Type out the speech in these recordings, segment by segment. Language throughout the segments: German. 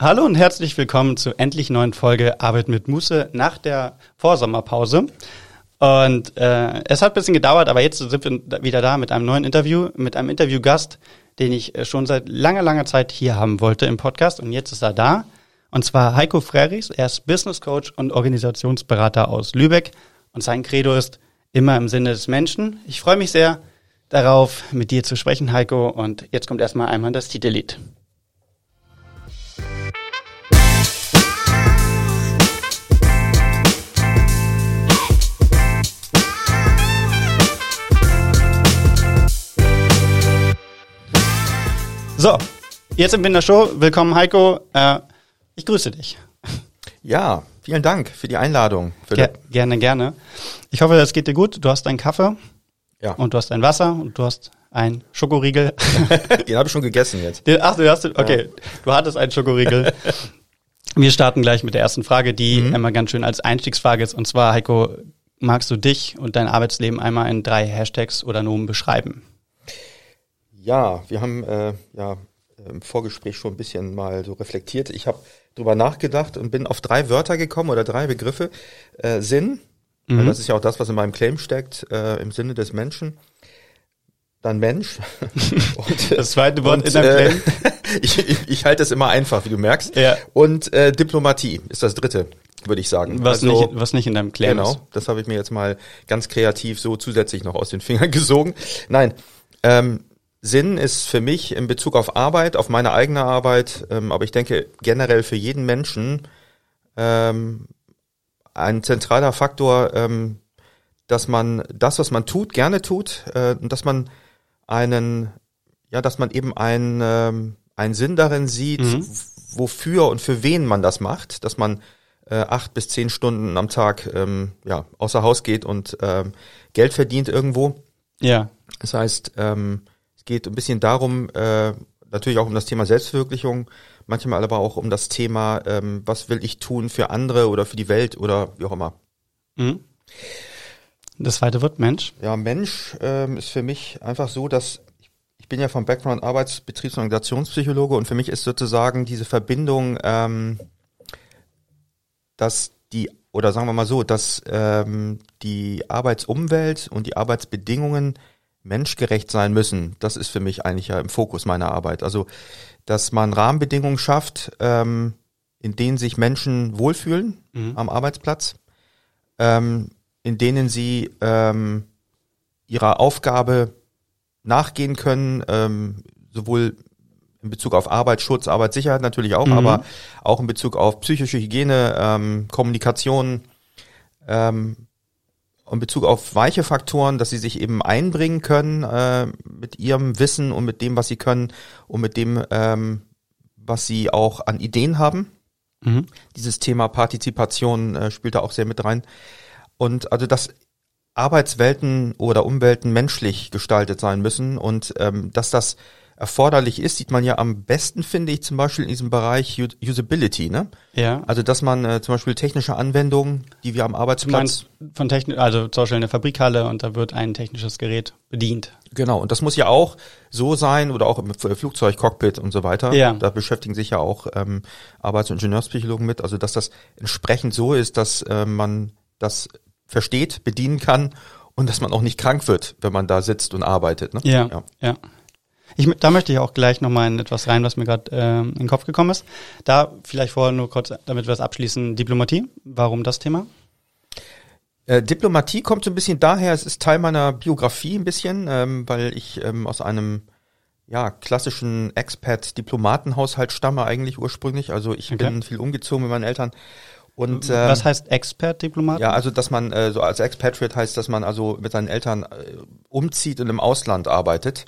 Hallo und herzlich willkommen zur endlich neuen Folge Arbeit mit Muße nach der Vorsommerpause. Und äh, es hat ein bisschen gedauert, aber jetzt sind wir wieder da mit einem neuen Interview, mit einem Interviewgast, den ich äh, schon seit langer, langer Zeit hier haben wollte im Podcast. Und jetzt ist er da. Und zwar Heiko Frerichs. Er ist Business Coach und Organisationsberater aus Lübeck. Und sein Credo ist immer im Sinne des Menschen. Ich freue mich sehr darauf, mit dir zu sprechen, Heiko. Und jetzt kommt erstmal einmal das Titellied. So, jetzt sind wir in der Show. Willkommen, Heiko. Äh, ich grüße dich. Ja, vielen Dank für die Einladung. Ger gerne, gerne. Ich hoffe, es geht dir gut. Du hast einen Kaffee. Ja. Und du hast ein Wasser und du hast ein Schokoriegel. Den habe ich schon gegessen jetzt. Den, ach, du hast, okay. Ja. Du hattest einen Schokoriegel. Wir starten gleich mit der ersten Frage, die mhm. einmal ganz schön als Einstiegsfrage ist. Und zwar, Heiko, magst du dich und dein Arbeitsleben einmal in drei Hashtags oder Nomen beschreiben? Ja, wir haben äh, ja im Vorgespräch schon ein bisschen mal so reflektiert. Ich habe drüber nachgedacht und bin auf drei Wörter gekommen oder drei Begriffe. Äh, Sinn, mhm. das ist ja auch das, was in meinem Claim steckt, äh, im Sinne des Menschen. Dann Mensch. und, das zweite Wort und, in deinem Claim? Äh, ich, ich, ich halte es immer einfach, wie du merkst. Ja. Und äh, Diplomatie ist das dritte, würde ich sagen. Was, also, nicht, was nicht in deinem Claim genau, ist. Genau, das habe ich mir jetzt mal ganz kreativ so zusätzlich noch aus den Fingern gesogen. Nein, ähm, Sinn ist für mich in Bezug auf Arbeit, auf meine eigene Arbeit, ähm, aber ich denke generell für jeden Menschen ähm, ein zentraler Faktor, ähm, dass man das, was man tut, gerne tut äh, und dass man einen, ja, dass man eben einen, ähm, einen Sinn darin sieht, mhm. wofür und für wen man das macht, dass man äh, acht bis zehn Stunden am Tag ähm, ja, außer Haus geht und ähm, Geld verdient irgendwo. Ja. Das heißt, ähm, geht ein bisschen darum, äh, natürlich auch um das Thema Selbstverwirklichung, manchmal aber auch um das Thema, ähm, was will ich tun für andere oder für die Welt oder wie auch immer. Mhm. Das zweite wird Mensch. Ja, Mensch ähm, ist für mich einfach so, dass ich bin ja vom Background Arbeits-, Betriebs- und Organisationspsychologe und für mich ist sozusagen diese Verbindung, ähm, dass die, oder sagen wir mal so, dass ähm, die Arbeitsumwelt und die Arbeitsbedingungen menschgerecht sein müssen, das ist für mich eigentlich ja im Fokus meiner Arbeit. Also, dass man Rahmenbedingungen schafft, ähm, in denen sich Menschen wohlfühlen mhm. am Arbeitsplatz, ähm, in denen sie ähm, ihrer Aufgabe nachgehen können, ähm, sowohl in Bezug auf Arbeitsschutz, Arbeitssicherheit natürlich auch, mhm. aber auch in Bezug auf psychische Hygiene, ähm, Kommunikation, ähm, in Bezug auf weiche Faktoren, dass sie sich eben einbringen können äh, mit ihrem Wissen und mit dem, was sie können und mit dem, ähm, was sie auch an Ideen haben. Mhm. Dieses Thema Partizipation äh, spielt da auch sehr mit rein. Und also dass Arbeitswelten oder Umwelten menschlich gestaltet sein müssen und ähm, dass das erforderlich ist, sieht man ja am besten, finde ich, zum Beispiel in diesem Bereich Usability, ne? Ja. Also, dass man äh, zum Beispiel technische Anwendungen, die wir am Arbeitsplatz. von Technik, also zum Beispiel eine Fabrikhalle und da wird ein technisches Gerät bedient. Genau, und das muss ja auch so sein oder auch im Flugzeugcockpit und so weiter. Ja. Da beschäftigen sich ja auch ähm, Arbeits- und Ingenieurspsychologen mit, also dass das entsprechend so ist, dass äh, man das versteht, bedienen kann und dass man auch nicht krank wird, wenn man da sitzt und arbeitet. Ne? Ja, ja. ja. Ich, da möchte ich auch gleich nochmal in etwas rein, was mir gerade äh, in den Kopf gekommen ist. Da vielleicht vorher nur kurz, damit wir es abschließen, Diplomatie. Warum das Thema? Äh, Diplomatie kommt so ein bisschen daher, es ist Teil meiner Biografie ein bisschen, ähm, weil ich ähm, aus einem ja, klassischen Expat-Diplomatenhaushalt stamme eigentlich ursprünglich. Also ich okay. bin viel umgezogen mit meinen Eltern. Und, ähm, Was heißt Expert-Diplomat? Ja, also dass man äh, so als Expatriate heißt, dass man also mit seinen Eltern äh, umzieht und im Ausland arbeitet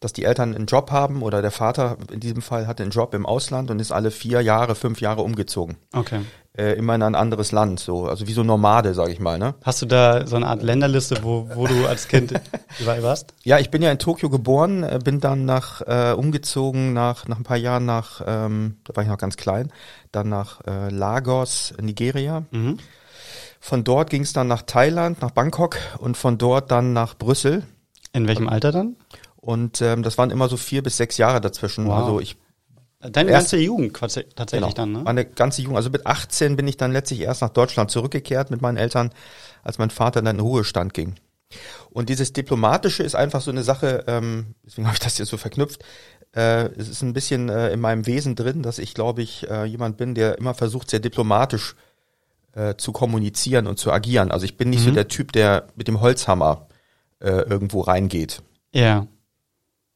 dass die Eltern einen Job haben oder der Vater in diesem Fall hatte einen Job im Ausland und ist alle vier Jahre, fünf Jahre umgezogen. Okay. Äh, immer in ein anderes Land, so also wie so Nomade, sag ich mal. Ne? Hast du da so eine Art Länderliste, wo, wo du als Kind überall warst? Ja, ich bin ja in Tokio geboren, äh, bin dann nach äh, umgezogen nach nach ein paar Jahren nach, ähm, da war ich noch ganz klein, dann nach äh, Lagos, Nigeria. Mhm. Von dort ging es dann nach Thailand, nach Bangkok und von dort dann nach Brüssel. In welchem Alter dann? Und ähm, das waren immer so vier bis sechs Jahre dazwischen. Wow. Also ich Deine Erst- ganze Jugend tatsächlich dann, ne? Meine ganze Jugend, also mit 18 bin ich dann letztlich erst nach Deutschland zurückgekehrt mit meinen Eltern, als mein Vater dann in den Ruhestand ging. Und dieses Diplomatische ist einfach so eine Sache, ähm, deswegen habe ich das hier so verknüpft. Äh, es ist ein bisschen äh, in meinem Wesen drin, dass ich, glaube ich, äh, jemand bin, der immer versucht, sehr diplomatisch äh, zu kommunizieren und zu agieren. Also ich bin nicht so der Typ, der mit dem Holzhammer äh, irgendwo reingeht. Ja.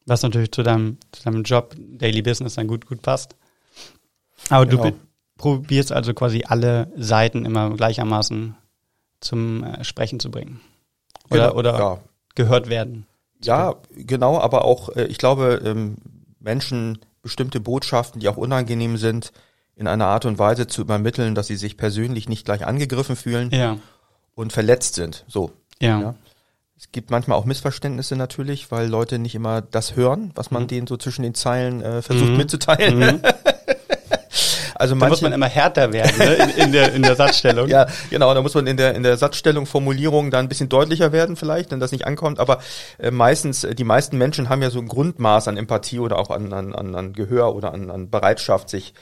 Was natürlich zu deinem, zu deinem Job, Daily Business dann gut, gut passt. Aber Genau. du probierst also quasi alle Seiten immer gleichermaßen zum äh, Sprechen zu bringen. Oder, Genau, oder ja. gehört werden. Ja, genau, aber auch, äh, ich glaube, ähm, Menschen bestimmte Botschaften, die auch unangenehm sind, in einer Art und Weise zu übermitteln, dass sie sich persönlich nicht gleich angegriffen fühlen Ja. und verletzt sind. So. Ja. Ja. Es gibt manchmal auch Missverständnisse natürlich, weil Leute nicht immer das hören, was man Mhm. denen so zwischen den Zeilen äh, versucht Mhm. mitzuteilen. Mhm. Also Da muss manche, man immer härter werden ne? in, in, der, in der Satzstellung. ja, genau, da muss man in der in der Satzstellung, Formulierung da ein bisschen deutlicher werden vielleicht, wenn das nicht ankommt. Aber äh, meistens, äh, die meisten Menschen haben ja so ein Grundmaß an Empathie oder auch an, an, an, an Gehör oder an, an Bereitschaft, sich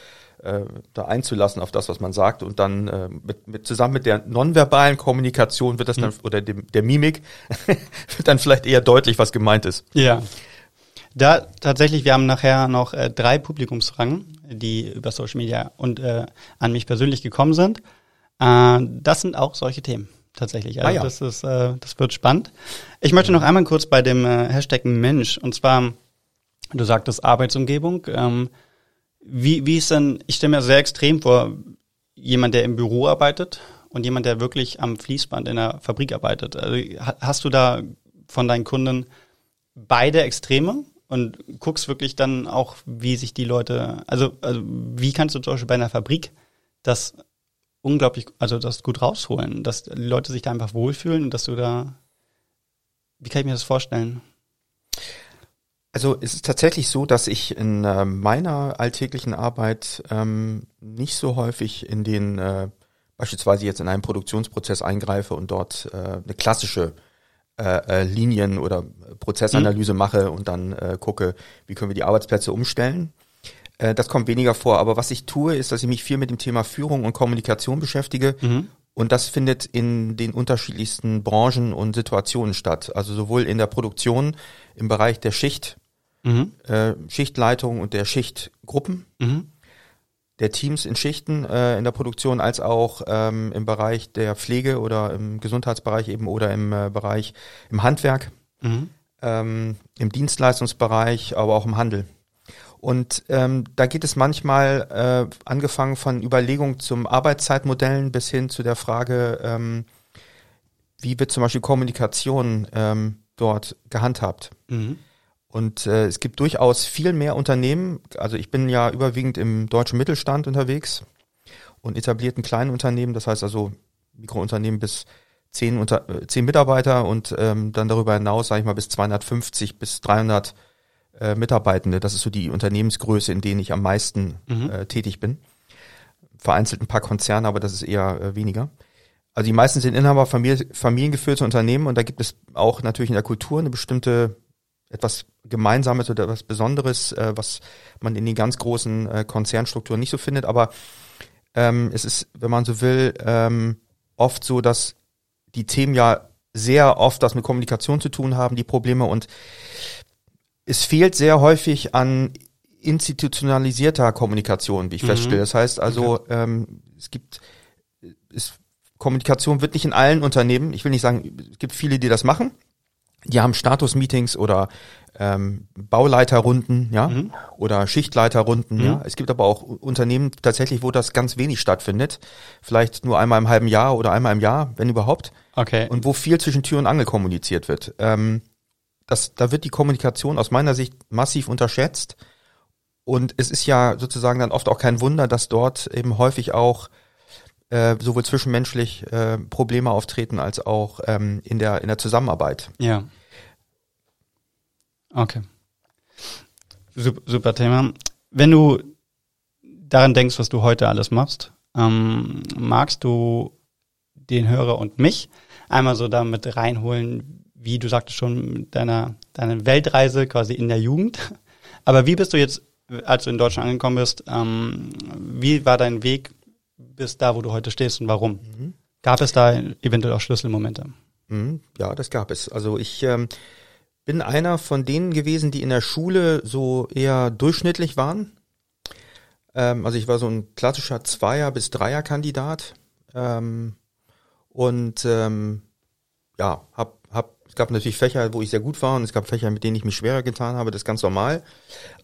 äh, da einzulassen auf das, was man sagt. Und dann äh, mit, mit zusammen mit der nonverbalen Kommunikation wird das dann oder dem, der Mimik wird dann vielleicht eher deutlich, was gemeint ist. Ja. Da tatsächlich, wir haben nachher noch äh, drei Publikumsfragen, die über Social Media und äh, an mich persönlich gekommen sind. Äh, das sind auch solche Themen tatsächlich. Also Ah ja. das ist, äh, das wird spannend. Ich möchte noch einmal kurz bei dem äh, Hashtag Mensch und zwar, du sagtest Arbeitsumgebung. Ähm, wie, wie ist denn, ich stelle mir sehr extrem vor, jemand, der im Büro arbeitet und jemand, der wirklich am Fließband in der Fabrik arbeitet. Also, ha- hast du da von deinen Kunden beide Extreme und guckst wirklich dann auch, wie sich die Leute, also, also wie kannst du zum Beispiel bei einer Fabrik das unglaublich, also das gut rausholen, dass die Leute sich da einfach wohlfühlen und dass du da, wie kann ich mir das vorstellen? Also es ist tatsächlich so, dass ich in äh, meiner alltäglichen Arbeit ähm, nicht so häufig in den äh, beispielsweise jetzt in einen Produktionsprozess eingreife und dort äh, eine klassische äh, äh, Linien- oder Prozessanalyse mache und dann äh, gucke, wie können wir die Arbeitsplätze umstellen. Äh, das kommt weniger vor. Aber was ich tue, ist, dass ich mich viel mit dem Thema Führung und Kommunikation beschäftige. Und das findet in den unterschiedlichsten Branchen und Situationen statt. Also sowohl in der Produktion, im Bereich der Schicht, Mhm. äh, Schichtleitung und der Schichtgruppen, Mhm. der Teams in Schichten äh, in der Produktion, als auch ähm, im Bereich der Pflege oder im Gesundheitsbereich eben oder im äh, Bereich im Handwerk, Mhm. ähm, im Dienstleistungsbereich, aber auch im Handel. Und ähm, da geht es manchmal äh, angefangen von Überlegungen zum Arbeitszeitmodellen bis hin zu der Frage, ähm, wie wird zum Beispiel Kommunikation ähm, dort gehandhabt. Mhm. Und äh, es gibt durchaus viel mehr Unternehmen. Also ich bin ja überwiegend im deutschen Mittelstand unterwegs und etablierten kleinen Unternehmen, das heißt also Mikrounternehmen bis zehn, unter, äh, zehn Mitarbeiter und ähm, dann darüber hinaus, sage ich mal, bis 250 bis 300 äh, Mitarbeitende. Das ist so die Unternehmensgröße, in denen ich am meisten Mhm. äh, tätig bin. Vereinzelt ein paar Konzerne, aber das ist eher äh, weniger. Also die meisten sind Inhaber Familie, familiengeführte Unternehmen und da gibt es auch natürlich in der Kultur eine bestimmte etwas Gemeinsames oder etwas Besonderes, äh, was man in den ganz großen äh, Konzernstrukturen nicht so findet. Aber ähm, es ist, wenn man so will, ähm, oft so, dass die Themen ja sehr oft was mit Kommunikation zu tun haben, die Probleme und es fehlt sehr häufig an institutionalisierter Kommunikation, wie ich Mhm. feststelle. Das heißt also, ähm, es gibt es, Kommunikation wird nicht in allen Unternehmen, ich will nicht sagen, es gibt viele, die das machen, die haben Status-Meetings oder ähm, Bauleiterrunden, ja, Mhm. oder Schichtleiterrunden, Mhm. ja. Es gibt aber auch Unternehmen tatsächlich, wo das ganz wenig stattfindet. Vielleicht nur einmal im halben Jahr oder einmal im Jahr, wenn überhaupt. Okay. Und wo viel zwischen Tür und Angel kommuniziert wird. Ähm, das, da wird die Kommunikation aus meiner Sicht massiv unterschätzt. Und es ist ja sozusagen dann oft auch kein Wunder, dass dort eben häufig auch äh, sowohl zwischenmenschlich äh, Probleme auftreten als auch ähm, in der in der Zusammenarbeit. Ja. Okay. Super, super Thema. Wenn du daran denkst, was du heute alles machst, ähm, magst du den Hörer und mich einmal so damit reinholen, wie du sagtest schon, deiner, deiner Weltreise quasi in der Jugend. Aber wie bist du jetzt als du in Deutschland angekommen bist, ähm, wie war dein Weg bis da, wo du heute stehst und warum? Mhm. Gab es da eventuell auch Schlüsselmomente? Mhm, ja, das gab es. Also ich ähm, bin einer von denen gewesen, die in der Schule so eher durchschnittlich waren. Ähm, also ich war so ein klassischer Zweier- bis Dreier-Kandidat. Ähm, und ähm, ja, hab, hab, es gab natürlich Fächer, wo ich sehr gut war und es gab Fächer, mit denen ich mich schwerer getan habe, das ist ganz normal.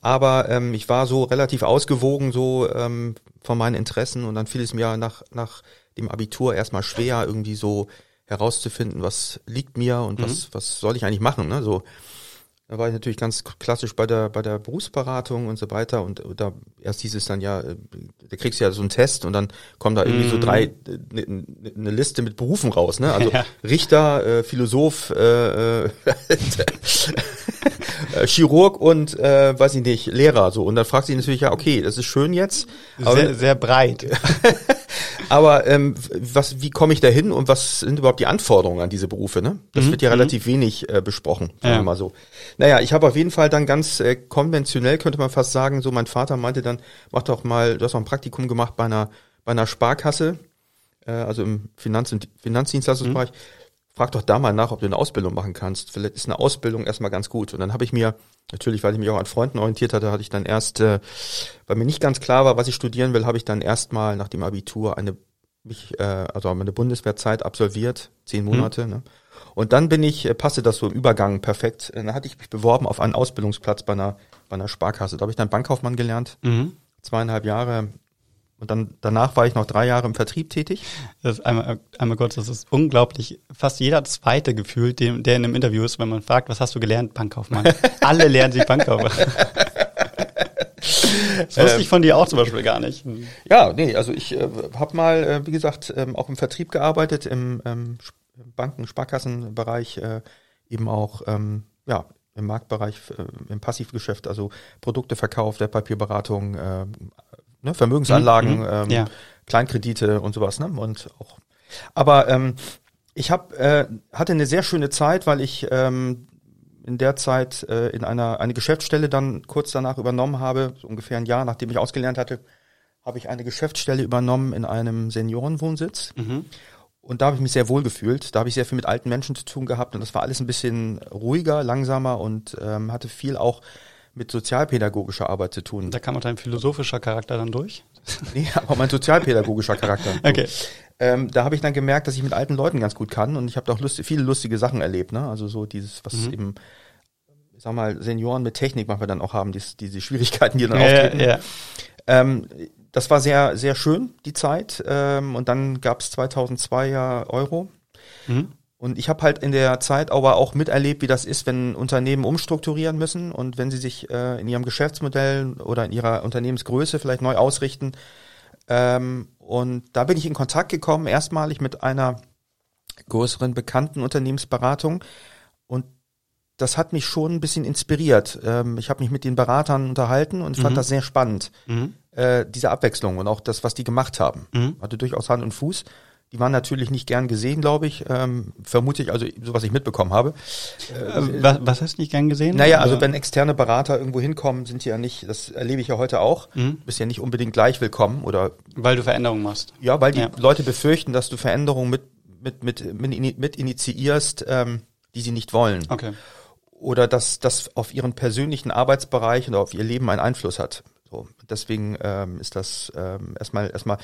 Aber ähm, ich war so relativ ausgewogen so ähm, von meinen Interessen und dann fiel es mir nach, nach dem Abitur erstmal schwer, irgendwie so herauszufinden, was liegt mir und mhm. was, was soll ich eigentlich machen. Ne? So, da war ich natürlich ganz klassisch bei der, bei der Berufsberatung und so weiter. Und da erst hieß es dann ja, äh, da kriegst du ja so einen Test und dann kommen da irgendwie mm. so mhm. drei, eine ne, ne Liste mit Berufen raus, ne? Also ja. Richter, äh, Philosoph, äh, äh, Chirurg und äh, weiß ich nicht, Lehrer so. Und dann fragt sich natürlich ja, okay, das ist schön jetzt. Sehr, sehr breit. Aber ähm, was, wie komme ich da hin und was sind überhaupt die Anforderungen an diese Berufe? Ne? Das mhm. wird ja mhm. relativ wenig äh, besprochen, sagen ja. wir mal so. Naja, ich habe auf jeden Fall dann ganz äh, konventionell, könnte man fast sagen, so mein Vater meinte dann, mach doch mal, du hast noch ein Praktikum gemacht bei einer, bei einer Sparkasse, äh, also im Finanz- und Finanzdienstleistungsbereich. Mhm. Frag doch da mal nach, ob du eine Ausbildung machen kannst. Vielleicht ist eine Ausbildung erstmal ganz gut. Und dann habe ich mir, natürlich, weil ich mich auch an Freunden orientiert hatte, hatte ich dann erst, äh, weil mir nicht ganz klar war, was ich studieren will, habe ich dann erstmal nach dem Abitur eine mich, äh, also meine Bundeswehrzeit absolviert, zehn mhm. Monate. Mhm. Ne? Und dann bin ich, äh, passte das so im Übergang perfekt. Dann hatte ich mich beworben auf einen Ausbildungsplatz bei einer, bei einer Sparkasse. Da habe ich dann Bankkaufmann gelernt. Mhm. Zweieinhalb Jahre. Und dann danach war ich noch drei Jahre im Vertrieb tätig. Das ist einmal, einmal kurz, das ist unglaublich. Fast jeder zweite gefühlt, der in einem Interview ist, wenn man fragt, was hast du gelernt? Bankkaufmann. Alle lernen sich Bankkaufmann. Das wusste ähm, ich von dir auch zum Beispiel gar nicht. Ja, nee, also ich äh, habe mal, äh, wie gesagt, ähm, auch im Vertrieb gearbeitet, im ähm, Banken-, Sparkassenbereich, äh, eben auch ähm, ja, im Marktbereich, äh, im Passivgeschäft, also Produkte verkauft, Wertpapierberatung, äh, ne, Vermögensanlagen, mhm, ähm, ja. Kleinkredite und sowas. Ne? Und auch, aber ähm, ich hab, äh, hatte eine sehr schöne Zeit, weil ich ähm, in der Zeit äh, in einer eine Geschäftsstelle dann kurz danach übernommen habe, so ungefähr ein Jahr nachdem ich ausgelernt hatte, habe ich eine Geschäftsstelle übernommen in einem Seniorenwohnsitz. Mhm. Und da habe ich mich sehr wohl gefühlt. Da habe ich sehr viel mit alten Menschen zu tun gehabt und das war alles ein bisschen ruhiger, langsamer und ähm, hatte viel auch mit sozialpädagogischer Arbeit zu tun. Da kam auch dein philosophischer Charakter dann durch? nee, aber mein sozialpädagogischer Charakter. okay. Ähm, da habe ich dann gemerkt, dass ich mit alten Leuten ganz gut kann und ich habe auch lustig, viele lustige Sachen erlebt. Ne? Also so dieses, was mhm. eben, ich sag mal, Senioren mit Technik manchmal dann auch haben, dies, diese Schwierigkeiten, die dann ja, auftreten. Ja. Ähm, das war sehr, sehr schön, die Zeit. Ähm, und dann gab es 2002 ja Euro. Mhm. Und ich habe halt in der Zeit aber auch miterlebt, wie das ist, wenn Unternehmen umstrukturieren müssen und wenn sie sich äh, in ihrem Geschäftsmodell oder in ihrer Unternehmensgröße vielleicht neu ausrichten. Ähm, und da bin ich in Kontakt gekommen, erstmalig mit einer größeren bekannten Unternehmensberatung. Und das hat mich schon ein bisschen inspiriert. Ähm, ich habe mich mit den Beratern unterhalten und mhm. fand das sehr spannend. Mhm äh, diese Abwechslung und auch das, was die gemacht haben. Mhm. Hatte durchaus Hand und Fuß. Die waren natürlich nicht gern gesehen, glaube ich. Ähm, vermute ich, also so was ich mitbekommen habe. Äh, was, was hast du nicht gern gesehen? Naja, also wenn externe Berater irgendwo hinkommen, sind die ja nicht, das erlebe ich ja heute auch, mhm. bist ja nicht unbedingt gleich willkommen oder. Weil du Veränderungen machst. Ja, weil die ja. Leute befürchten, dass du Veränderungen mit, mit, mit, mit, mit initiierst, ähm, die sie nicht wollen. Okay. Oder dass das auf ihren persönlichen Arbeitsbereich oder auf ihr Leben einen Einfluss hat. So, deswegen ähm, ist das ähm, erstmal erstmal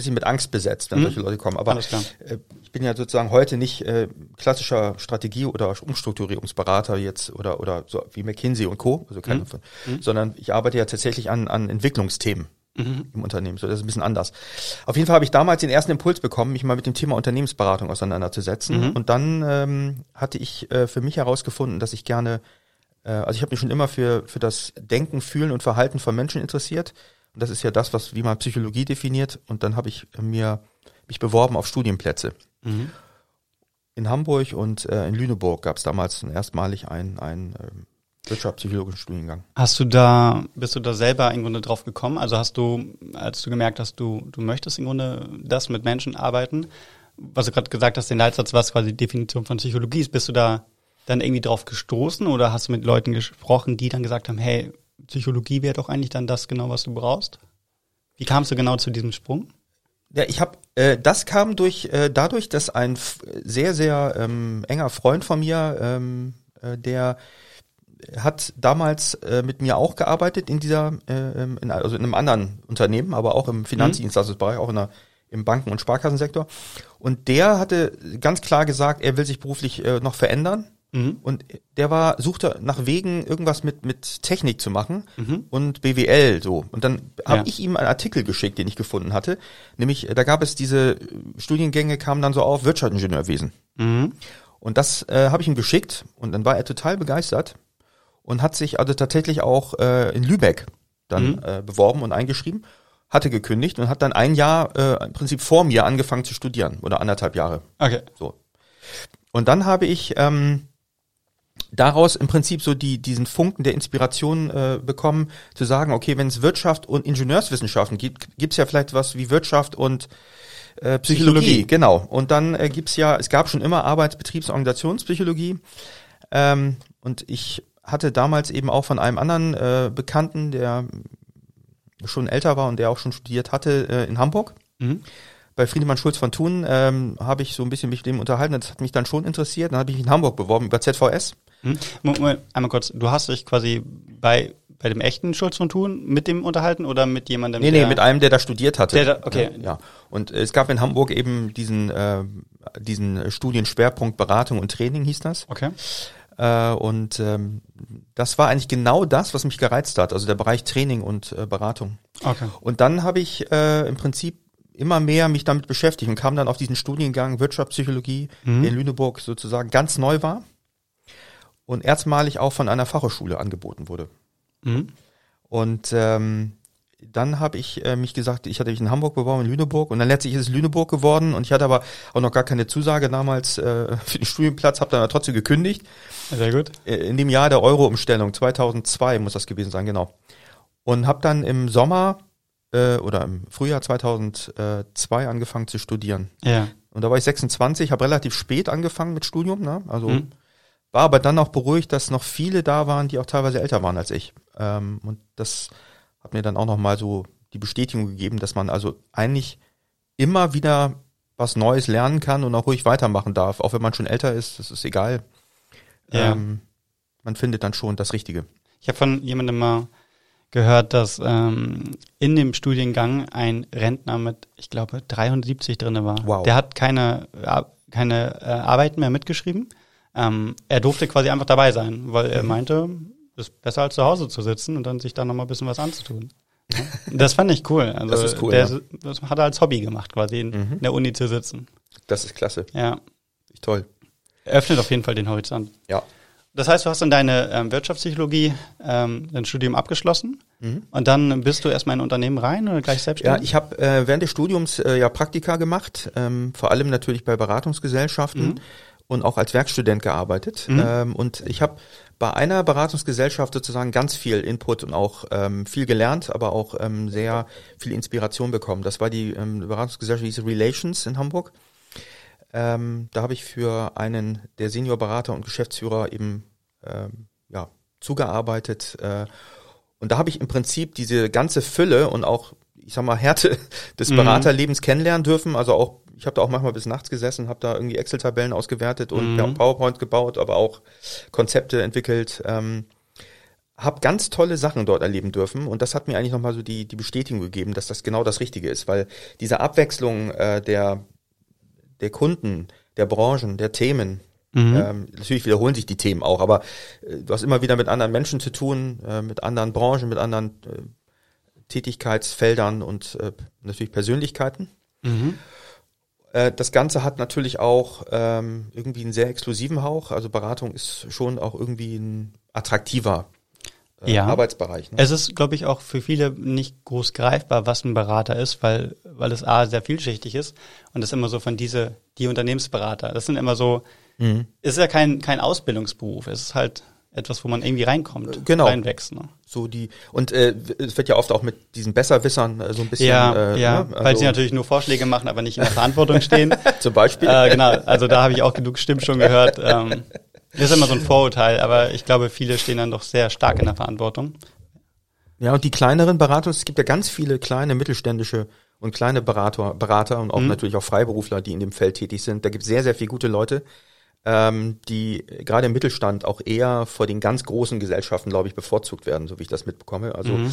bisschen mit Angst besetzt, wenn mhm. solche Leute kommen. Aber äh, ich bin ja sozusagen heute nicht äh, klassischer Strategie- oder Umstrukturierungsberater jetzt oder oder so wie McKinsey und Co. Also keine, mhm. mhm. sondern ich arbeite ja tatsächlich an an Entwicklungsthemen. Mhm. im Unternehmen. So, das ist ein bisschen anders. Auf jeden Fall habe ich damals den ersten Impuls bekommen, mich mal mit dem Thema Unternehmensberatung auseinanderzusetzen. Mhm. Und dann ähm, hatte ich äh, für mich herausgefunden, dass ich gerne äh, also ich habe mich schon immer für, für das Denken, Fühlen und Verhalten von Menschen interessiert. Und das ist ja das, was wie man Psychologie definiert. Und dann habe ich mir mich beworben auf Studienplätze. Mhm. In Hamburg und äh, in Lüneburg gab es damals erstmalig einen, einen äh, wirtschaftspsychologischen Studiengang. Hast du da, bist du da selber im Grunde drauf gekommen? Also hast du, als du gemerkt hast, du, du möchtest im Grunde das mit Menschen arbeiten, was du gerade gesagt hast, den Leitsatz, was quasi die Definition von Psychologie ist, bist du da dann irgendwie drauf gestoßen oder hast du mit Leuten gesprochen, die dann gesagt haben, hey, Psychologie wäre doch eigentlich dann das genau, was du brauchst. Wie kamst du genau zu diesem Sprung? Ja, ich habe äh, das kam durch äh, dadurch, dass ein sehr sehr ähm, enger Freund von mir, ähm, äh, der hat damals äh, mit mir auch gearbeitet in dieser, äh, in, also in einem anderen Unternehmen, aber auch im Finanzdienstleistungsbereich, auch in der, im Banken- und Sparkassensektor. Und der hatte ganz klar gesagt, er will sich beruflich äh, noch verändern. Mhm. Und der war, suchte nach Wegen, irgendwas mit, mit Technik zu machen mhm. und BWL so. Und dann habe ja. ich ihm einen Artikel geschickt, den ich gefunden hatte. Nämlich, da gab es diese Studiengänge, kamen dann so auf Wirtschaftsingenieurwesen. Mhm. Und das äh, habe ich ihm geschickt und dann war er total begeistert und hat sich also tatsächlich auch äh, in Lübeck dann mhm. äh, beworben und eingeschrieben, hatte gekündigt und hat dann ein Jahr äh, im Prinzip vor mir angefangen zu studieren oder anderthalb Jahre. Okay. So. Und dann habe ich ähm, daraus im Prinzip so die diesen Funken der Inspiration äh, bekommen, zu sagen, okay, wenn es Wirtschaft und Ingenieurswissenschaften gibt, gibt es ja vielleicht was wie Wirtschaft und äh, Psychologie, Psychologie. genau. Und dann äh, gibt's ja, es gab schon immer und Organisationspsychologie. Ähm, und ich hatte damals eben auch von einem anderen äh, Bekannten, der schon älter war und der auch schon studiert hatte, äh, in Hamburg. Mhm. Bei Friedemann Schulz von Thun ähm, habe ich so ein bisschen mich mit dem unterhalten. Das hat mich dann schon interessiert. Dann habe ich mich in Hamburg beworben über ZVS. Mhm. Moment, einmal kurz. Du hast dich quasi bei bei dem echten Schulz von Thun mit dem unterhalten oder mit jemandem? Nee, nee, mit einem, der da studiert hatte. Der da, okay. Ja, ja. Und es gab in Hamburg eben diesen, äh, diesen Studienschwerpunkt Beratung und Training hieß das. Okay. Äh, und ähm, das war eigentlich genau das, was mich gereizt hat, also der Bereich Training und äh, Beratung. Okay. Und dann habe ich äh, im Prinzip immer mehr mich damit beschäftigt und kam dann auf diesen Studiengang Wirtschaftspsychologie, mhm. in Lüneburg sozusagen ganz neu war und erstmalig auch von einer Fachhochschule angeboten wurde. Mhm. Und ähm, dann habe ich äh, mich gesagt, ich hatte mich in Hamburg beworben, in Lüneburg und dann letztlich ist es Lüneburg geworden und ich hatte aber auch noch gar keine Zusage damals äh, für den Studienplatz, habe dann aber trotzdem gekündigt. Sehr gut. Äh, in dem Jahr der Euro-Umstellung, 2002 muss das gewesen sein, genau. Und habe dann im Sommer äh, oder im Frühjahr 2002 angefangen zu studieren. Ja. Und da war ich 26, habe relativ spät angefangen mit Studium, ne? also mhm. War aber dann auch beruhigt, dass noch viele da waren, die auch teilweise älter waren als ich. Ähm, und das hat mir dann auch nochmal so die Bestätigung gegeben, dass man also eigentlich immer wieder was Neues lernen kann und auch ruhig weitermachen darf, auch wenn man schon älter ist, das ist egal. Ja. Ähm, man findet dann schon das Richtige. Ich habe von jemandem mal gehört, dass ähm, in dem Studiengang ein Rentner mit, ich glaube, 370 drinne war. Wow. Der hat keine, äh, keine äh, Arbeiten mehr mitgeschrieben. Ähm, er durfte quasi einfach dabei sein, weil er mhm. meinte, ist besser als zu Hause zu sitzen und dann sich da nochmal ein bisschen was anzutun. Das fand ich cool. Also das ist cool. Der, ja. Das hat er als Hobby gemacht, quasi in, mhm. in der Uni zu sitzen. Das ist klasse. Ja. Toll. Öffnet auf jeden Fall den Horizont. Ja. Das heißt, du hast dann deine ähm, Wirtschaftspsychologie, ähm, dein Studium abgeschlossen mhm. und dann bist du erstmal in ein Unternehmen rein oder gleich selbstständig? Ja, ich habe äh, während des Studiums äh, ja Praktika gemacht, ähm, vor allem natürlich bei Beratungsgesellschaften mhm. Und auch als Werkstudent gearbeitet. Mhm. Ähm, und ich habe bei einer Beratungsgesellschaft sozusagen ganz viel Input und auch ähm, viel gelernt, aber auch ähm, sehr viel Inspiration bekommen. Das war die ähm, Beratungsgesellschaft, die hieß Relations in Hamburg. Ähm, da habe ich für einen der Seniorberater und Geschäftsführer eben ähm, ja, zugearbeitet. Äh, und da habe ich im Prinzip diese ganze Fülle und auch, ich sag mal, Härte des mhm. Beraterlebens kennenlernen dürfen. Also auch ich habe da auch manchmal bis nachts gesessen, habe da irgendwie Excel-Tabellen ausgewertet und mhm. PowerPoint gebaut, aber auch Konzepte entwickelt. Ähm, habe ganz tolle Sachen dort erleben dürfen und das hat mir eigentlich nochmal so die, die Bestätigung gegeben, dass das genau das Richtige ist, weil diese Abwechslung äh, der, der Kunden, der Branchen, der Themen, mhm. ähm, natürlich wiederholen sich die Themen auch, aber äh, du hast immer wieder mit anderen Menschen zu tun, äh, mit anderen Branchen, mit anderen äh, Tätigkeitsfeldern und äh, natürlich Persönlichkeiten. Mhm. Äh, das Ganze hat natürlich auch ähm, irgendwie einen sehr exklusiven Hauch. Also Beratung ist schon auch irgendwie ein attraktiver äh, ja. Arbeitsbereich. Ne? Es ist, glaube ich, auch für viele nicht groß greifbar, was ein Berater ist, weil, weil es A sehr vielschichtig ist und es immer so von diese, die Unternehmensberater. Das sind immer so, mhm. ist ja kein, kein Ausbildungsberuf. Es ist halt etwas, wo man irgendwie reinkommt, äh, genau. reinwächst. Ne? So die und äh, es wird ja oft auch mit diesen Besserwissern äh, so ein bisschen. Ja, äh, ja, ne? also weil sie natürlich nur Vorschläge machen, aber nicht in der Verantwortung stehen. Zum Beispiel. Äh, genau, also da habe ich auch genug Stimmen schon gehört. Ähm, das ist immer so ein Vorurteil, aber ich glaube, viele stehen dann doch sehr stark in der Verantwortung. Ja, und die kleineren Beratungen, es gibt ja ganz viele kleine mittelständische und kleine Berater, Berater und auch Mhm. natürlich auch Freiberufler, die in dem Feld tätig sind. Da gibt es sehr, sehr viele gute Leute, ähm, die gerade im Mittelstand auch eher vor den ganz großen Gesellschaften, glaube ich, bevorzugt werden, so wie ich das mitbekomme. Also Mhm.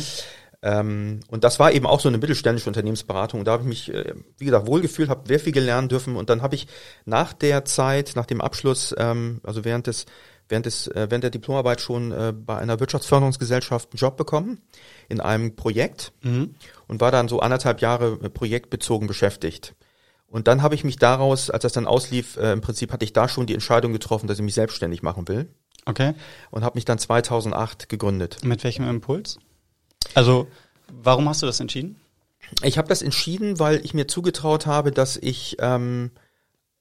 ähm, und das war eben auch so eine mittelständische Unternehmensberatung. Da habe ich mich, äh, wie gesagt, wohlgefühlt, habe sehr viel gelernt dürfen. Und dann habe ich nach der Zeit, nach dem Abschluss, ähm, also während des während des äh, während der Diplomarbeit schon äh, bei einer Wirtschaftsförderungsgesellschaft einen Job bekommen in einem Projekt Mhm. und war dann so anderthalb Jahre äh, projektbezogen beschäftigt. Und dann habe ich mich daraus, als das dann auslief, äh, im Prinzip hatte ich da schon die Entscheidung getroffen, dass ich mich selbstständig machen will Okay. und habe mich dann 2008 gegründet. Mit welchem Impuls? Also, warum hast du das entschieden? Ich habe das entschieden, weil ich mir zugetraut habe, dass ich ähm,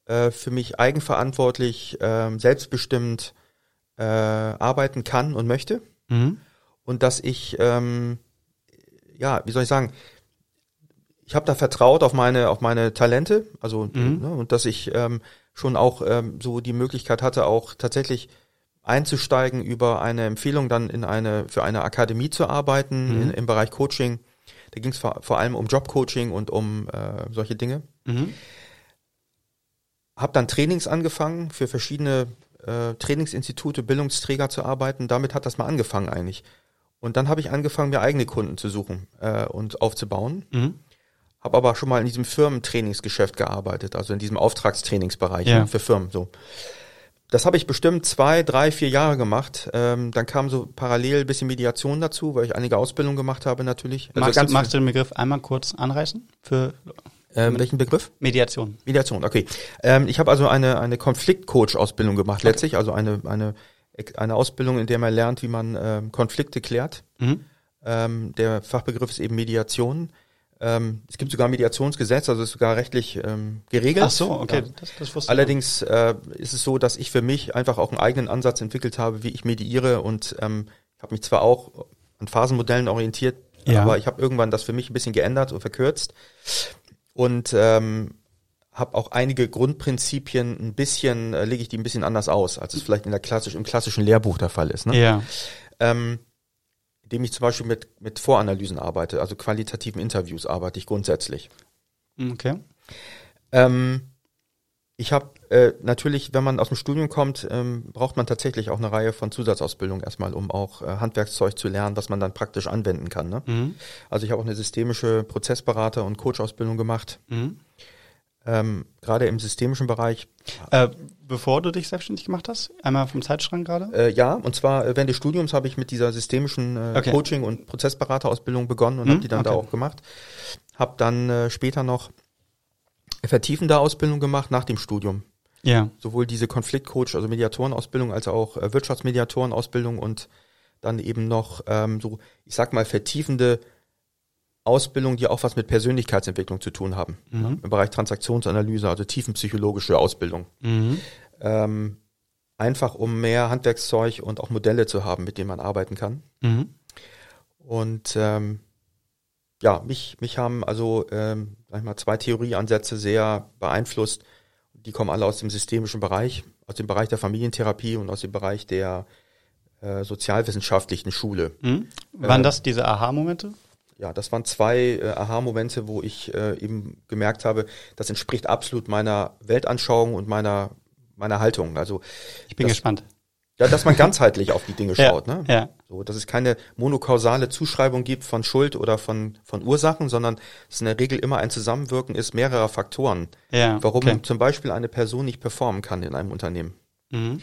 äh, für mich eigenverantwortlich, ähm, selbstbestimmt äh, arbeiten kann und möchte Mhm. und dass ich, ähm, ja, wie soll ich sagen, ich habe da vertraut auf meine auf meine Talente, also Mhm. ne, und dass ich ähm, schon auch ähm, so die Möglichkeit hatte, auch tatsächlich einzusteigen über eine Empfehlung dann in eine für eine Akademie zu arbeiten Mhm. in, im Bereich Coaching. Da ging es vor, vor allem um Jobcoaching und um äh, solche Dinge. Mhm. Habe dann Trainings angefangen für verschiedene äh, Trainingsinstitute, Bildungsträger zu arbeiten. Damit hat das mal angefangen eigentlich. Und dann habe ich angefangen, mir eigene Kunden zu suchen äh, und aufzubauen. Mhm. Habe aber schon mal in diesem Firmentrainingsgeschäft gearbeitet, also in diesem Auftragstrainingsbereich Ja. ne, für Firmen. So, das habe ich bestimmt zwei, drei, vier Jahre gemacht. Ähm, dann kam so parallel ein bisschen Mediation dazu, weil ich einige Ausbildungen gemacht habe natürlich. Also magst, du, magst du den Begriff einmal kurz anreißen? Für ähm, welchen Begriff? Mediation. Mediation, okay. Ähm, ich habe also eine, eine Konfliktcoach-Ausbildung gemacht letztlich, also eine, eine, eine Ausbildung, in der man lernt, wie man ähm, Konflikte klärt. Mhm. Ähm, der Fachbegriff ist eben Mediation. Ähm, es gibt sogar ein Mediationsgesetz, also ist sogar rechtlich ähm, geregelt. Ach so, okay. Ja. Das, das wusste Allerdings äh, ist es so, dass ich für mich einfach auch einen eigenen Ansatz entwickelt habe, wie ich mediiere und ähm, ich habe mich zwar auch an Phasenmodellen orientiert, Ja. aber ich habe irgendwann das für mich ein bisschen geändert und verkürzt und ähm, habe auch einige Grundprinzipien ein bisschen, äh, lege ich die ein bisschen anders aus, als es vielleicht in der klassisch, im klassischen Lehrbuch der Fall ist. Ne? Ja. Ähm, indem ich zum Beispiel mit, mit Voranalysen arbeite, also qualitativen Interviews arbeite ich grundsätzlich. Okay. Ähm, ich habe äh, natürlich, wenn man aus dem Studium kommt, ähm, braucht man tatsächlich auch eine Reihe von Zusatzausbildung erstmal, um auch äh, Handwerkszeug zu lernen, was man dann praktisch anwenden kann. Ne? Mhm. Also ich habe auch eine systemische Prozessberater- und Coach-Ausbildung gemacht. Mhm. Ähm, Gerade im systemischen Bereich. Äh, bevor du dich selbstständig gemacht hast, einmal vom Zeitschrank gerade? Äh, ja, und zwar äh, während des Studiums habe ich mit dieser systemischen äh, Okay. Coaching- und Prozessberaterausbildung begonnen und Mhm, habe die dann da okay. auch gemacht. Habe dann äh, später noch vertiefende Ausbildung gemacht nach dem Studium. Ja. sowohl diese Konfliktcoach, also Mediatorenausbildung, als auch äh, Wirtschaftsmediatorenausbildung und dann eben noch ähm, so, ich sag mal, vertiefende Ausbildung, die auch was mit Persönlichkeitsentwicklung zu tun haben. Mhm. Im Bereich Transaktionsanalyse, also tiefenpsychologische Ausbildung. Mhm. Ähm, einfach um mehr Handwerkszeug und auch Modelle zu haben, mit denen man arbeiten kann. Mhm. Und ähm, ja, mich, mich haben also ähm, sag ich mal, zwei Theorieansätze sehr beeinflusst. Die kommen alle aus dem systemischen Bereich, aus dem Bereich der Familientherapie und aus dem Bereich der äh, sozialwissenschaftlichen Schule. Mhm. Waren Äh, das diese Aha-Momente? Ja, das waren zwei äh, Aha-Momente, wo ich äh, eben gemerkt habe, das entspricht absolut meiner Weltanschauung und meiner meiner Haltung. Also Ich bin das, gespannt. ja, dass man ganzheitlich auf die Dinge schaut. Ne? Ja. So, dass es keine monokausale Zuschreibung gibt von Schuld oder von, von Ursachen, sondern es in der Regel immer ein Zusammenwirken ist mehrerer Faktoren, Ja. warum okay. zum Beispiel eine Person nicht performen kann in einem Unternehmen. Mhm.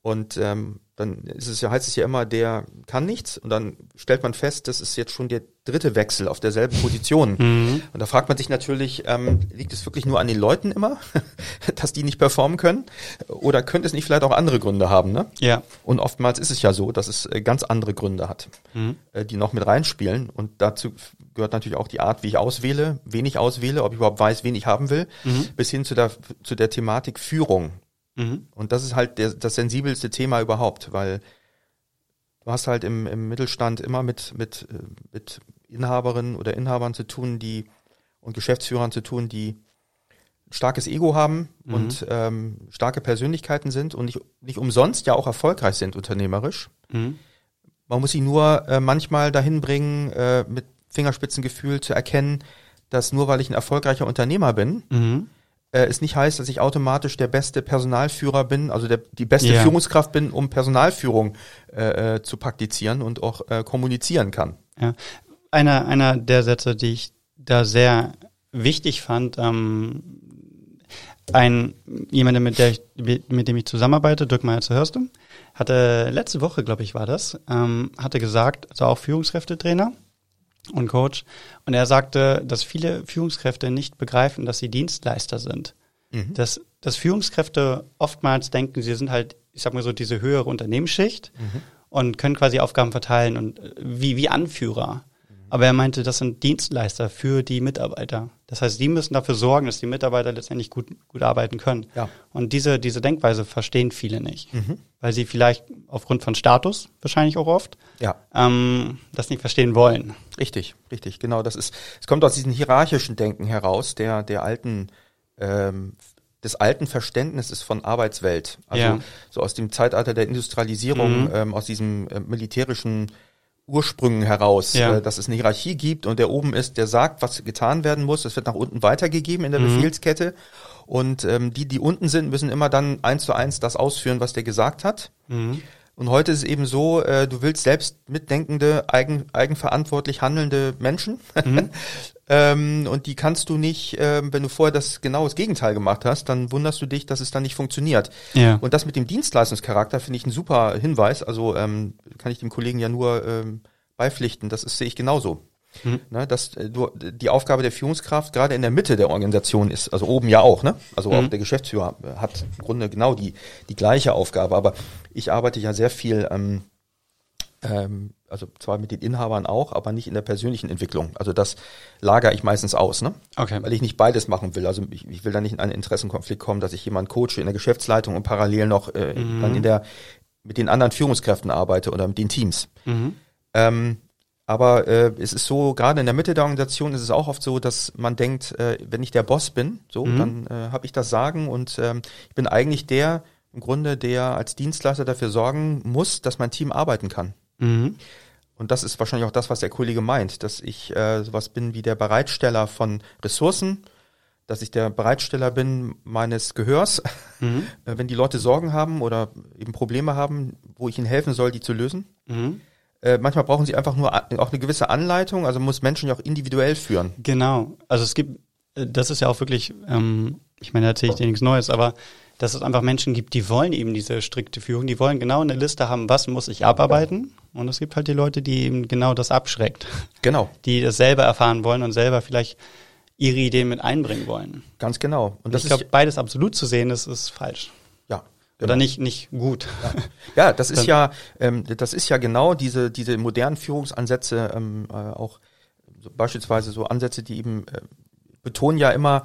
Und ähm, dann ist es ja, heißt es ja immer, der kann nichts und dann stellt man fest, das ist jetzt schon der dritte Wechsel auf derselben Position. Mhm. Und da fragt man sich natürlich, ähm, liegt es wirklich nur an den Leuten immer, dass die nicht performen können? Oder könnte es nicht vielleicht auch andere Gründe haben? Ne? Ja. Und oftmals ist es ja so, dass es äh, ganz andere Gründe hat, Mhm. äh, die noch mit reinspielen. Und dazu gehört natürlich auch die Art, wie ich auswähle, wen ich auswähle, ob ich überhaupt weiß, wen ich haben will, Mhm. bis hin zu der, zu der Thematik Führung. Mhm. Und das ist halt der, das sensibelste Thema überhaupt, weil du hast halt im, im Mittelstand immer mit, mit, äh, mit Inhaberinnen oder Inhabern zu tun, die und Geschäftsführern zu tun, die ein starkes Ego haben Mhm. und ähm, starke Persönlichkeiten sind und nicht, nicht umsonst ja auch erfolgreich sind unternehmerisch, Mhm. Man muss sie nur äh, manchmal dahin bringen, äh, mit Fingerspitzengefühl zu erkennen, dass nur weil ich ein erfolgreicher Unternehmer bin, Mhm. Äh, es nicht heißt, dass ich automatisch der beste Personalführer bin, also der, die beste Ja. Führungskraft bin, um Personalführung äh, äh, zu praktizieren und auch äh, kommunizieren kann. Ja. Einer, einer der Sätze, die ich da sehr wichtig fand, ähm, ein jemand, mit, der ich, mit dem ich zusammenarbeite, Dirk Meyer zu Hörste, hatte letzte Woche, glaube ich, war das, ähm, hatte gesagt, also auch Führungskräftetrainer und Coach, und er sagte, dass viele Führungskräfte nicht begreifen, dass sie Dienstleister sind. Mhm. Dass, dass Führungskräfte oftmals denken, sie sind halt, ich sag mal so, diese höhere Unternehmensschicht und können quasi Aufgaben verteilen und äh, wie, wie Anführer. Aber er meinte, das sind Dienstleister für die Mitarbeiter. Das heißt, die müssen dafür sorgen, dass die Mitarbeiter letztendlich gut, gut arbeiten können. Ja. Und diese, diese Denkweise verstehen viele nicht, weil sie vielleicht aufgrund von Status wahrscheinlich auch oft Ja. ähm, das nicht verstehen wollen. Richtig, richtig, genau. Das ist, es kommt aus diesem hierarchischen Denken heraus, der, der alten, ähm, des alten Verständnisses von Arbeitswelt. Also Ja. so aus dem Zeitalter der Industrialisierung, Mhm. ähm, aus diesem äh, militärischen Ursprüngen heraus, Ja. äh, dass es eine Hierarchie gibt und der oben ist, der sagt, was getan werden muss. Das wird nach unten weitergegeben in der Mhm. Befehlskette. Und ähm, die, die unten sind, müssen immer dann eins zu eins das ausführen, was der gesagt hat. Mhm. Und heute ist es eben so, äh, du willst selbst mitdenkende, eigen, eigenverantwortlich handelnde Menschen. ähm, und die kannst du nicht, ähm, wenn du vorher das genau das Gegenteil gemacht hast, dann wunderst du dich, dass es dann nicht funktioniert. Ja. Und das mit dem Dienstleistungscharakter finde ich ein super Hinweis. Also ähm, kann ich dem Kollegen ja nur ähm, beipflichten. Das sehe ich genauso. Mhm. Ne, dass äh, du, die Aufgabe der Führungskraft gerade in der Mitte der Organisation ist, also oben ja auch, ne? Also auch Mhm. der Geschäftsführer äh, hat im Grunde genau die, die gleiche Aufgabe. Aber ich arbeite ja sehr viel, ähm, ähm, also zwar mit den Inhabern auch, aber nicht in der persönlichen Entwicklung. Also das lagere ich meistens aus, ne? Okay. Weil ich nicht beides machen will. Also ich, ich will da nicht in einen Interessenkonflikt kommen, dass ich jemanden coache in der Geschäftsleitung und parallel noch äh, Mhm. dann in der mit den anderen Führungskräften arbeite oder mit den Teams. Mhm. Ähm, aber äh, es ist so, gerade in der Mitte der Organisation ist es auch oft so, dass man denkt, äh, wenn ich der Boss bin, so, Mhm. dann äh, habe ich das Sagen und ähm, ich bin eigentlich der, im Grunde, der als Dienstleister dafür sorgen muss, dass mein Team arbeiten kann. Mhm. Und das ist wahrscheinlich auch das, was der Kollege meint, dass ich äh, sowas bin wie der Bereitsteller von Ressourcen, dass ich der Bereitsteller bin meines Gehörs, Mhm. äh, wenn die Leute Sorgen haben oder eben Probleme haben, wo ich ihnen helfen soll, die zu lösen. Mhm. Äh, manchmal brauchen sie einfach nur auch eine gewisse Anleitung, also muss Menschen ja auch individuell führen. Genau. Also es gibt, äh, das ist ja auch wirklich, ähm, ich meine, da erzähle ich dir nichts Neues, aber dass es einfach Menschen gibt, die wollen eben diese strikte Führung, die wollen genau eine Liste haben, was muss ich abarbeiten. Und es gibt halt die Leute, die eben genau das abschreckt, Genau, die das selber erfahren wollen und selber vielleicht ihre Ideen mit einbringen wollen. ganz genau. Und Und das ich glaube, beides absolut zu sehen, ist, ist falsch. ja. Oder genau. nicht, nicht gut. Ja, das ist ja, ähm, das ist ja genau diese diese modernen Führungsansätze, ähm, äh, auch so beispielsweise so Ansätze, die eben äh, betonen ja immer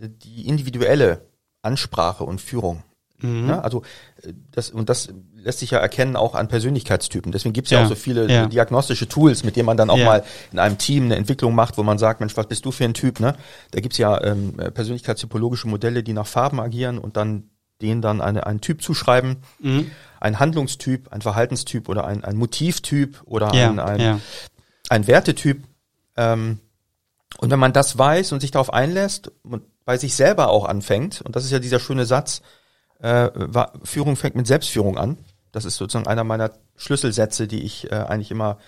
äh, die individuelle Ansprache und Führung. Mhm. Ne? Also äh, das und das lässt sich ja erkennen auch an Persönlichkeitstypen. Deswegen gibt es ja, Ja, auch so viele ja. diagnostische Tools, mit denen man dann auch mal in einem Team eine Entwicklung macht, wo man sagt, Mensch, was bist du für ein Typ? Ne? Da gibt's ja ähm, äh, persönlichkeitstypologische Modelle, die nach Farben agieren und dann denen dann eine, einen Typ zuschreiben. Mhm. Ein Handlungstyp, ein Verhaltenstyp oder ein, ein Motivtyp oder ein, ein, ein Wertetyp. Ähm, und wenn man das weiß und sich darauf einlässt und bei sich selber auch anfängt, und das ist ja dieser schöne Satz, äh, Führung fängt mit Selbstführung an. Das ist sozusagen einer meiner Schlüsselsätze, die ich äh, eigentlich immer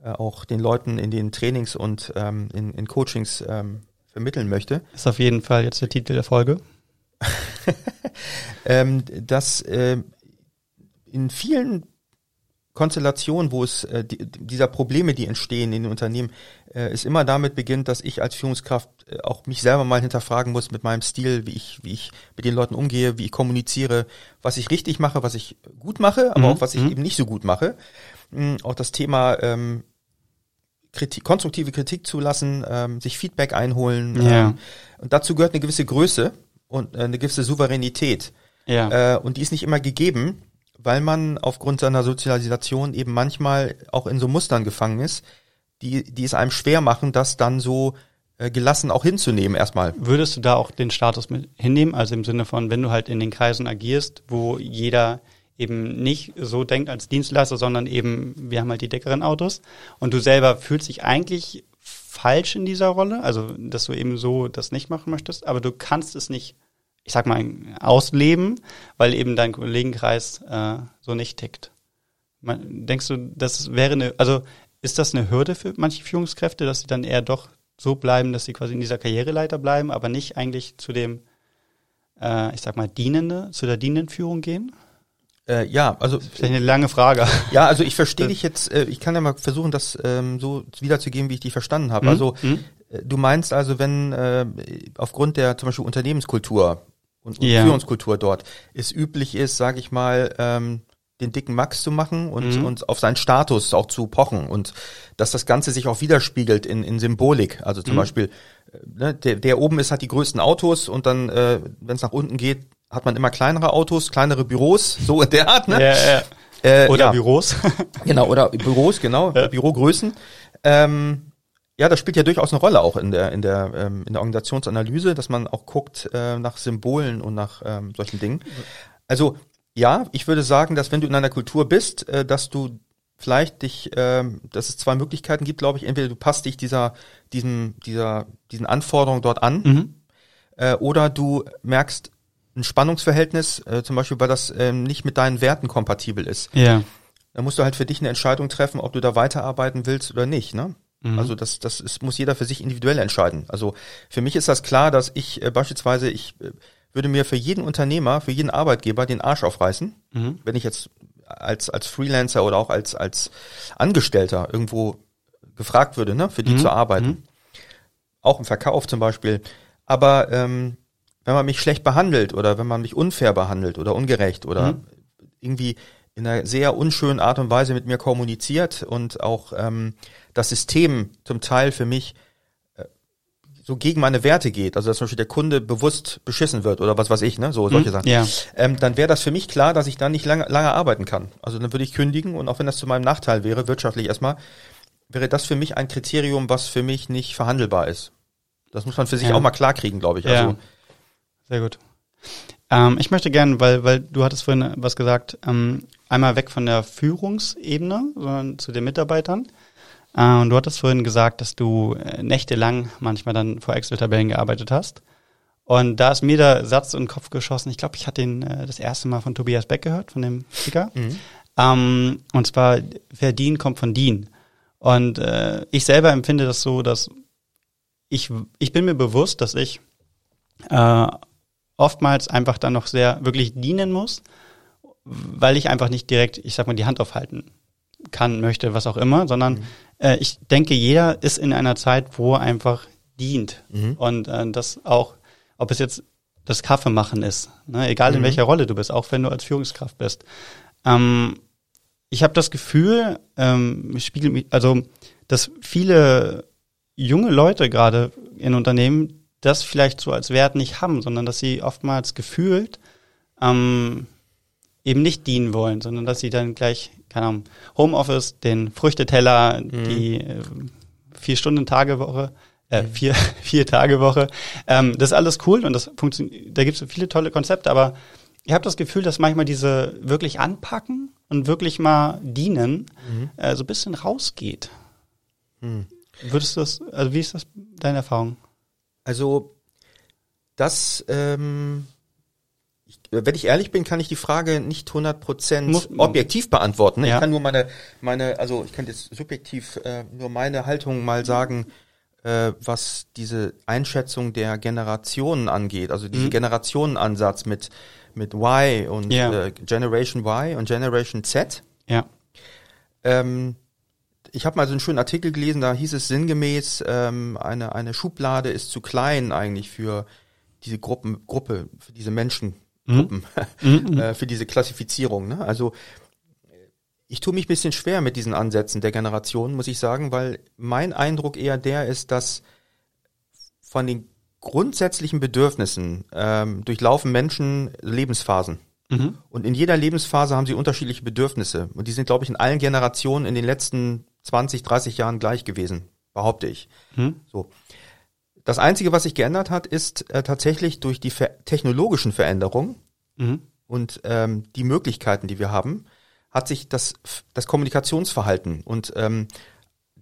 äh, auch den Leuten in den Trainings und ähm, in, in Coachings ähm, vermitteln möchte. Ist auf jeden Fall jetzt der Titel der Folge. ähm, dass äh, in vielen Konstellationen, wo es äh, die, dieser Probleme, die entstehen in den Unternehmen, es immer damit beginnt, dass ich als Führungskraft äh, auch mich selber mal hinterfragen muss mit meinem Stil, wie ich, wie ich mit den Leuten umgehe, wie ich kommuniziere, was ich richtig mache, was ich gut mache, aber Mhm, auch was ich mhm. eben nicht so gut mache. Mm, Auch das Thema ähm, Kritik, konstruktive Kritik zulassen, ähm, sich Feedback einholen. Ja. Ähm, und dazu gehört eine gewisse Größe und äh, eine gewisse Souveränität. Ja. Äh, und die ist nicht immer gegeben, weil man aufgrund seiner Sozialisation eben manchmal auch in so Mustern gefangen ist, die, die es einem schwer machen, das dann so äh, gelassen auch hinzunehmen erstmal. Würdest du da auch den Status mit hinnehmen? Also im Sinne von, wenn du halt in den Kreisen agierst, wo jeder eben nicht so denkt als Dienstleister, sondern eben, wir haben halt die dickeren Autos und du selber fühlst dich eigentlich falsch in dieser Rolle, also dass du eben so das nicht machen möchtest, aber du kannst es nicht, ich sag mal, ausleben, weil eben dein Kollegenkreis äh, so nicht tickt. Denkst du, das wäre eine, also ist das eine Hürde für manche Führungskräfte, dass sie dann eher doch so bleiben, dass sie quasi in dieser Karriereleiter bleiben, aber nicht eigentlich zu dem, äh, ich sag mal, dienende, zu der dienenden Führung gehen? Äh, ja, also vielleicht eine lange Frage. Ja, also ich verstehe dich jetzt. Äh, ich kann ja mal versuchen, das ähm, so wiederzugeben, wie ich dich verstanden habe. Mhm. Also mhm. äh, du meinst also, wenn äh, aufgrund der zum Beispiel Unternehmenskultur und, und ja. Führungskultur dort es üblich ist, sage ich mal, ähm, den dicken Max zu machen und, mhm. und auf seinen Status auch zu pochen und dass das Ganze sich auch widerspiegelt in, in Symbolik. Also zum mhm. Beispiel, ne, der, der oben ist, hat die größten Autos und dann, äh, wenn es nach unten geht, hat man immer kleinere Autos, kleinere Büros, so in der Art, ne? Ja, ja. Äh, oder ja. Büros. genau, oder Büros, genau, ja. Bürogrößen. Ähm, ja, das spielt ja durchaus eine Rolle auch in der in der ähm, in der Organisationsanalyse, dass man auch guckt äh, nach Symbolen und nach ähm, solchen Dingen. Also ja, ich würde sagen, dass wenn du in einer Kultur bist, äh, dass du vielleicht dich, äh, dass es zwei Möglichkeiten gibt, glaube ich. Entweder du passt dich dieser, diesem, dieser, diesen Anforderungen dort an, mhm. äh, oder du merkst ein Spannungsverhältnis, äh, zum Beispiel, weil das äh, nicht mit deinen Werten kompatibel ist. Ja. Dann musst du halt für dich eine Entscheidung treffen, ob du da weiterarbeiten willst oder nicht, ne? Mhm. Also das, das ist, muss jeder für sich individuell entscheiden. Also für mich ist das klar, dass ich äh, beispielsweise, ich äh, würde mir für jeden Unternehmer, für jeden Arbeitgeber den Arsch aufreißen, mhm. wenn ich jetzt als, als Freelancer oder auch als, als Angestellter irgendwo gefragt würde, ne, für die mhm. zu arbeiten. Mhm. Auch im Verkauf zum Beispiel. Aber ähm, wenn man mich schlecht behandelt oder wenn man mich unfair behandelt oder ungerecht oder mhm. irgendwie in einer sehr unschönen Art und Weise mit mir kommuniziert und auch ähm, das System zum Teil für mich so gegen meine Werte geht, also dass zum Beispiel der Kunde bewusst beschissen wird oder was weiß ich, ne, so solche hm, Sachen, ja. ähm, dann wäre das für mich klar, dass ich dann nicht lange, lange arbeiten kann. Also dann würde ich kündigen und auch wenn das zu meinem Nachteil wäre, wirtschaftlich erstmal, wäre das für mich ein Kriterium, was für mich nicht verhandelbar ist. Das muss man für sich ja. auch mal klar kriegen, glaube ich. Also, ja. Sehr gut. Ähm, ich möchte gerne, weil, weil du hattest vorhin was gesagt, ähm, einmal weg von der Führungsebene, sondern zu den Mitarbeitern. Äh, und du hattest vorhin gesagt, dass du äh, nächtelang manchmal dann vor Excel-Tabellen gearbeitet hast. Und da ist mir der Satz in den Kopf geschossen. Ich glaube, ich hatte den äh, das erste Mal von Tobias Beck gehört, von dem Speaker. Mhm. Ähm, und zwar, wer dient, kommt von dien. Und äh, ich selber empfinde das so, dass ich, ich bin mir bewusst, dass ich äh, oftmals einfach dann noch sehr wirklich dienen muss, weil ich einfach nicht direkt, ich sag mal, die Hand aufhalten kann, möchte, was auch immer, sondern mhm. äh, ich denke, jeder ist in einer Zeit, wo er einfach dient. Mhm. Und äh, das auch, ob es jetzt das Kaffeemachen ist, ne? egal in mhm. welcher Rolle du bist, auch wenn du als Führungskraft bist. Ähm, ich habe das Gefühl, ähm, spiegelt mich, also, dass viele junge Leute gerade in Unternehmen das vielleicht so als Wert nicht haben, sondern dass sie oftmals gefühlt ähm, eben nicht dienen wollen, sondern dass sie dann gleich keine Ahnung, Homeoffice, den Früchteteller, mhm. die äh, vier Stunden Tage Woche, äh, mhm. vier, vier Tage Woche. Ähm, das ist alles cool und das funktioniert, da gibt es viele tolle Konzepte, aber ich habe das Gefühl, dass manchmal diese wirklich anpacken und wirklich mal dienen, mhm. äh, so ein bisschen rausgeht. Mhm. Würdest du das, also wie ist das deine Erfahrung? Also das ähm, wenn ich ehrlich bin, kann ich die Frage nicht 100 Prozent objektiv beantworten. Ja. Ich kann nur meine, meine, also ich kann jetzt subjektiv äh, nur meine Haltung mal sagen, äh, was diese Einschätzung der Generationen angeht. Also diesen mhm. Generationenansatz mit mit Y und ja. äh, Generation Y und Generation Z. Ja. Ähm, ich habe mal so einen schönen Artikel gelesen, da hieß es sinngemäß, ähm, eine, eine Schublade ist zu klein eigentlich für diese Gruppen, Gruppe, für diese Menschen, Gruppen mhm. äh, für diese Klassifizierung. Ne? Also ich tue mich ein bisschen schwer mit diesen Ansätzen der Generation, muss ich sagen, weil mein Eindruck eher der ist, dass von den grundsätzlichen Bedürfnissen ähm, durchlaufen Menschen Lebensphasen. Mhm. Und in jeder Lebensphase haben sie unterschiedliche Bedürfnisse. Und die sind, glaube ich, in allen Generationen in den letzten 20, 30 Jahren gleich gewesen, behaupte ich. Mhm. So. Das Einzige, was sich geändert hat, ist äh, tatsächlich durch die ver technologischen Veränderungen mhm. und ähm, die Möglichkeiten, die wir haben, hat sich das, das Kommunikationsverhalten und ähm,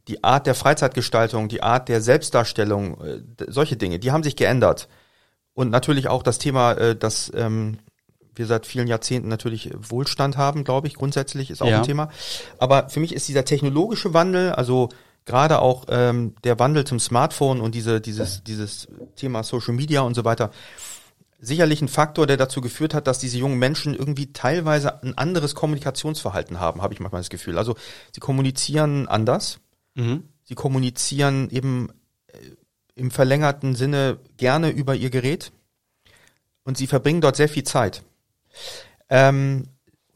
die Art der Freizeitgestaltung, die Art der Selbstdarstellung, äh, solche Dinge, die haben sich geändert. Und natürlich auch das Thema, äh, dass ähm, wir seit vielen Jahrzehnten natürlich Wohlstand haben, glaube ich, grundsätzlich ist auch Ja. ein Thema. Aber für mich ist dieser technologische Wandel, also gerade auch ähm, der Wandel zum Smartphone und diese, dieses, dieses Thema Social Media und so weiter, sicherlich ein Faktor, der dazu geführt hat, dass diese jungen Menschen irgendwie teilweise ein anderes Kommunikationsverhalten haben, habe ich manchmal das Gefühl. Also sie kommunizieren anders, Mhm. sie kommunizieren eben äh, im verlängerten Sinne gerne über ihr Gerät und sie verbringen dort sehr viel Zeit. Ähm,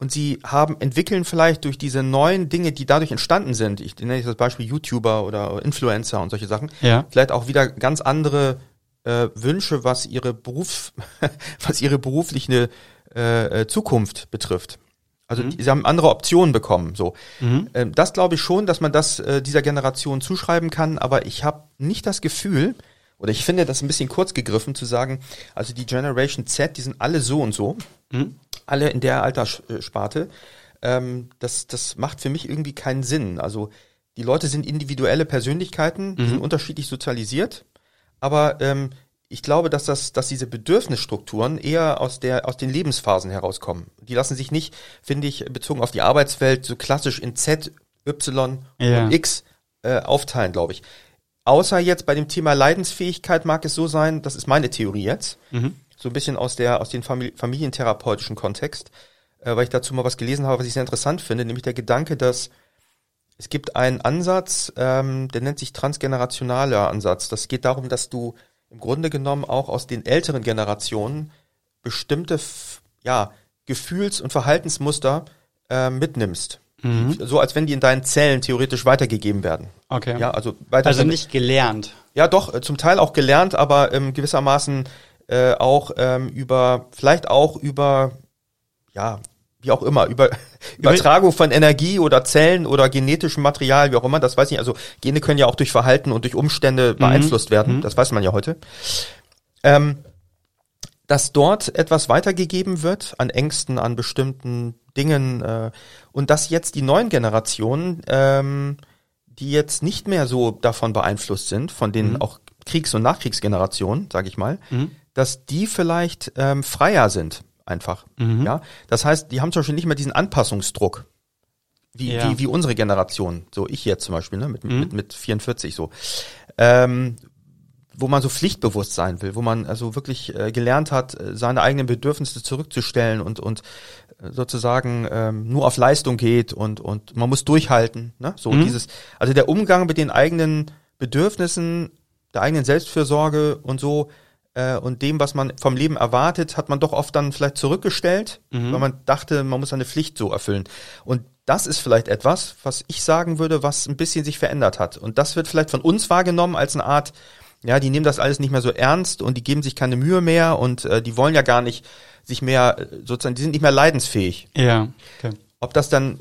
und sie haben, entwickeln vielleicht durch diese neuen Dinge, die dadurch entstanden sind, ich nenne jetzt das Beispiel YouTuber oder Influencer und solche Sachen, Ja. vielleicht auch wieder ganz andere äh, Wünsche, was ihre Beruf, was ihre berufliche äh, äh, Zukunft betrifft. Also die, sie haben andere Optionen bekommen. So, Mhm. ähm, das glaube ich schon, dass man das äh, dieser Generation zuschreiben kann. Aber ich habe nicht das Gefühl, oder ich finde das ein bisschen kurz gegriffen zu sagen, also die Generation Z, die sind alle so und so, Mhm. alle in der Alterssparte. Ähm, das, das macht für mich irgendwie keinen Sinn. Also die Leute sind individuelle Persönlichkeiten, die sind unterschiedlich sozialisiert, aber ähm, ich glaube, dass das, dass diese Bedürfnisstrukturen eher aus der, aus den Lebensphasen herauskommen. Die lassen sich nicht, finde ich, bezogen auf die Arbeitswelt so klassisch in Z, Y Ja. und X äh, aufteilen, glaube ich. Außer jetzt bei dem Thema Leidensfähigkeit mag es so sein, das ist meine Theorie jetzt, Mhm. so ein bisschen aus der aus dem Famili familientherapeutischen Kontext, äh, weil ich dazu mal was gelesen habe, was ich sehr interessant finde, nämlich der Gedanke, dass es gibt einen Ansatz, ähm, der nennt sich transgenerationaler Ansatz. Das geht darum, dass du im Grunde genommen auch aus den älteren Generationen bestimmte ja, Gefühls- und Verhaltensmuster äh, mitnimmst. Mhm. So als wenn die in deinen Zellen theoretisch weitergegeben werden. Okay. Ja, also weiter also nicht gelernt. ja, doch, äh, zum Teil auch gelernt, aber ähm, gewissermaßen äh, auch ähm, über, vielleicht auch über, ja, wie auch immer, über Übertragung von Energie oder Zellen oder genetischem Material, wie auch immer, das weiß ich nicht. Also Gene können ja auch durch Verhalten und durch Umstände beeinflusst werden, das weiß man ja heute. Ähm, dass dort etwas weitergegeben wird an Ängsten, an bestimmten Dingen äh, und dass jetzt die neuen Generationen, ähm, die jetzt nicht mehr so davon beeinflusst sind, von den auch Kriegs- und Nachkriegsgenerationen, sage ich mal, dass die vielleicht ähm, freier sind einfach. Ja, das heißt, die haben zum Beispiel nicht mehr diesen Anpassungsdruck. Wie, Ja. wie, wie unsere Generation, so ich jetzt zum Beispiel, ne, mit, mit, mit 44 so. Ähm, wo man so pflichtbewusst sein will, wo man also wirklich äh, gelernt hat, äh, seine eigenen Bedürfnisse zurückzustellen und und äh, sozusagen ähm, nur auf Leistung geht und und man muss durchhalten, ne? So dieses, also der Umgang mit den eigenen Bedürfnissen, der eigenen Selbstfürsorge und so äh, und dem, was man vom Leben erwartet, hat man doch oft dann vielleicht zurückgestellt, weil man dachte, man muss seine Pflicht so erfüllen. Und das ist vielleicht etwas, was ich sagen würde, was ein bisschen sich verändert hat. Und das wird vielleicht von uns wahrgenommen als eine Art, ja, die nehmen das alles nicht mehr so ernst und die geben sich keine Mühe mehr und äh, die wollen ja gar nicht sich mehr, äh, sozusagen, die sind nicht mehr leidensfähig. Ja. Okay. Ob das dann,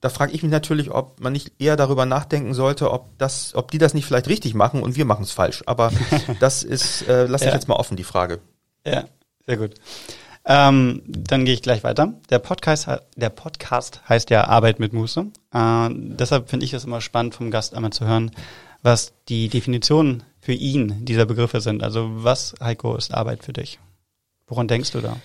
da frage ich mich natürlich, ob man nicht eher darüber nachdenken sollte, ob das, ob die das nicht vielleicht richtig machen und wir machen es falsch. Aber das ist, äh, lass ich Ja. jetzt mal offen, die Frage. Ja, sehr gut. Ähm, dann gehe ich gleich weiter. Der Podcast, der Podcast heißt ja Arbeit mit Muße. Äh, deshalb finde ich es immer spannend, vom Gast einmal zu hören, was die Definitionen für ihn dieser Begriffe sind. Also was, Heiko, ist Arbeit für dich? Woran denkst du da?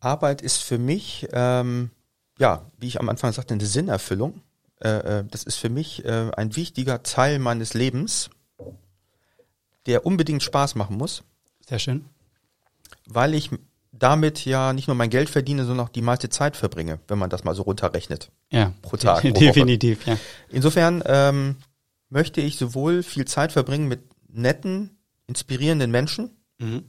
Arbeit ist für mich, ähm, ja, wie ich am Anfang sagte, eine Sinnerfüllung. Äh, äh, das ist für mich äh, ein wichtiger Teil meines Lebens, der unbedingt Spaß machen muss, Sehr schön. weil ich damit ja nicht nur mein Geld verdiene, sondern auch die meiste Zeit verbringe, wenn man das mal so runterrechnet. Ja, Pro Tag, pro Woche. definitiv, ja. Insofern ähm, möchte ich sowohl viel Zeit verbringen mit netten, inspirierenden Menschen, Mhm.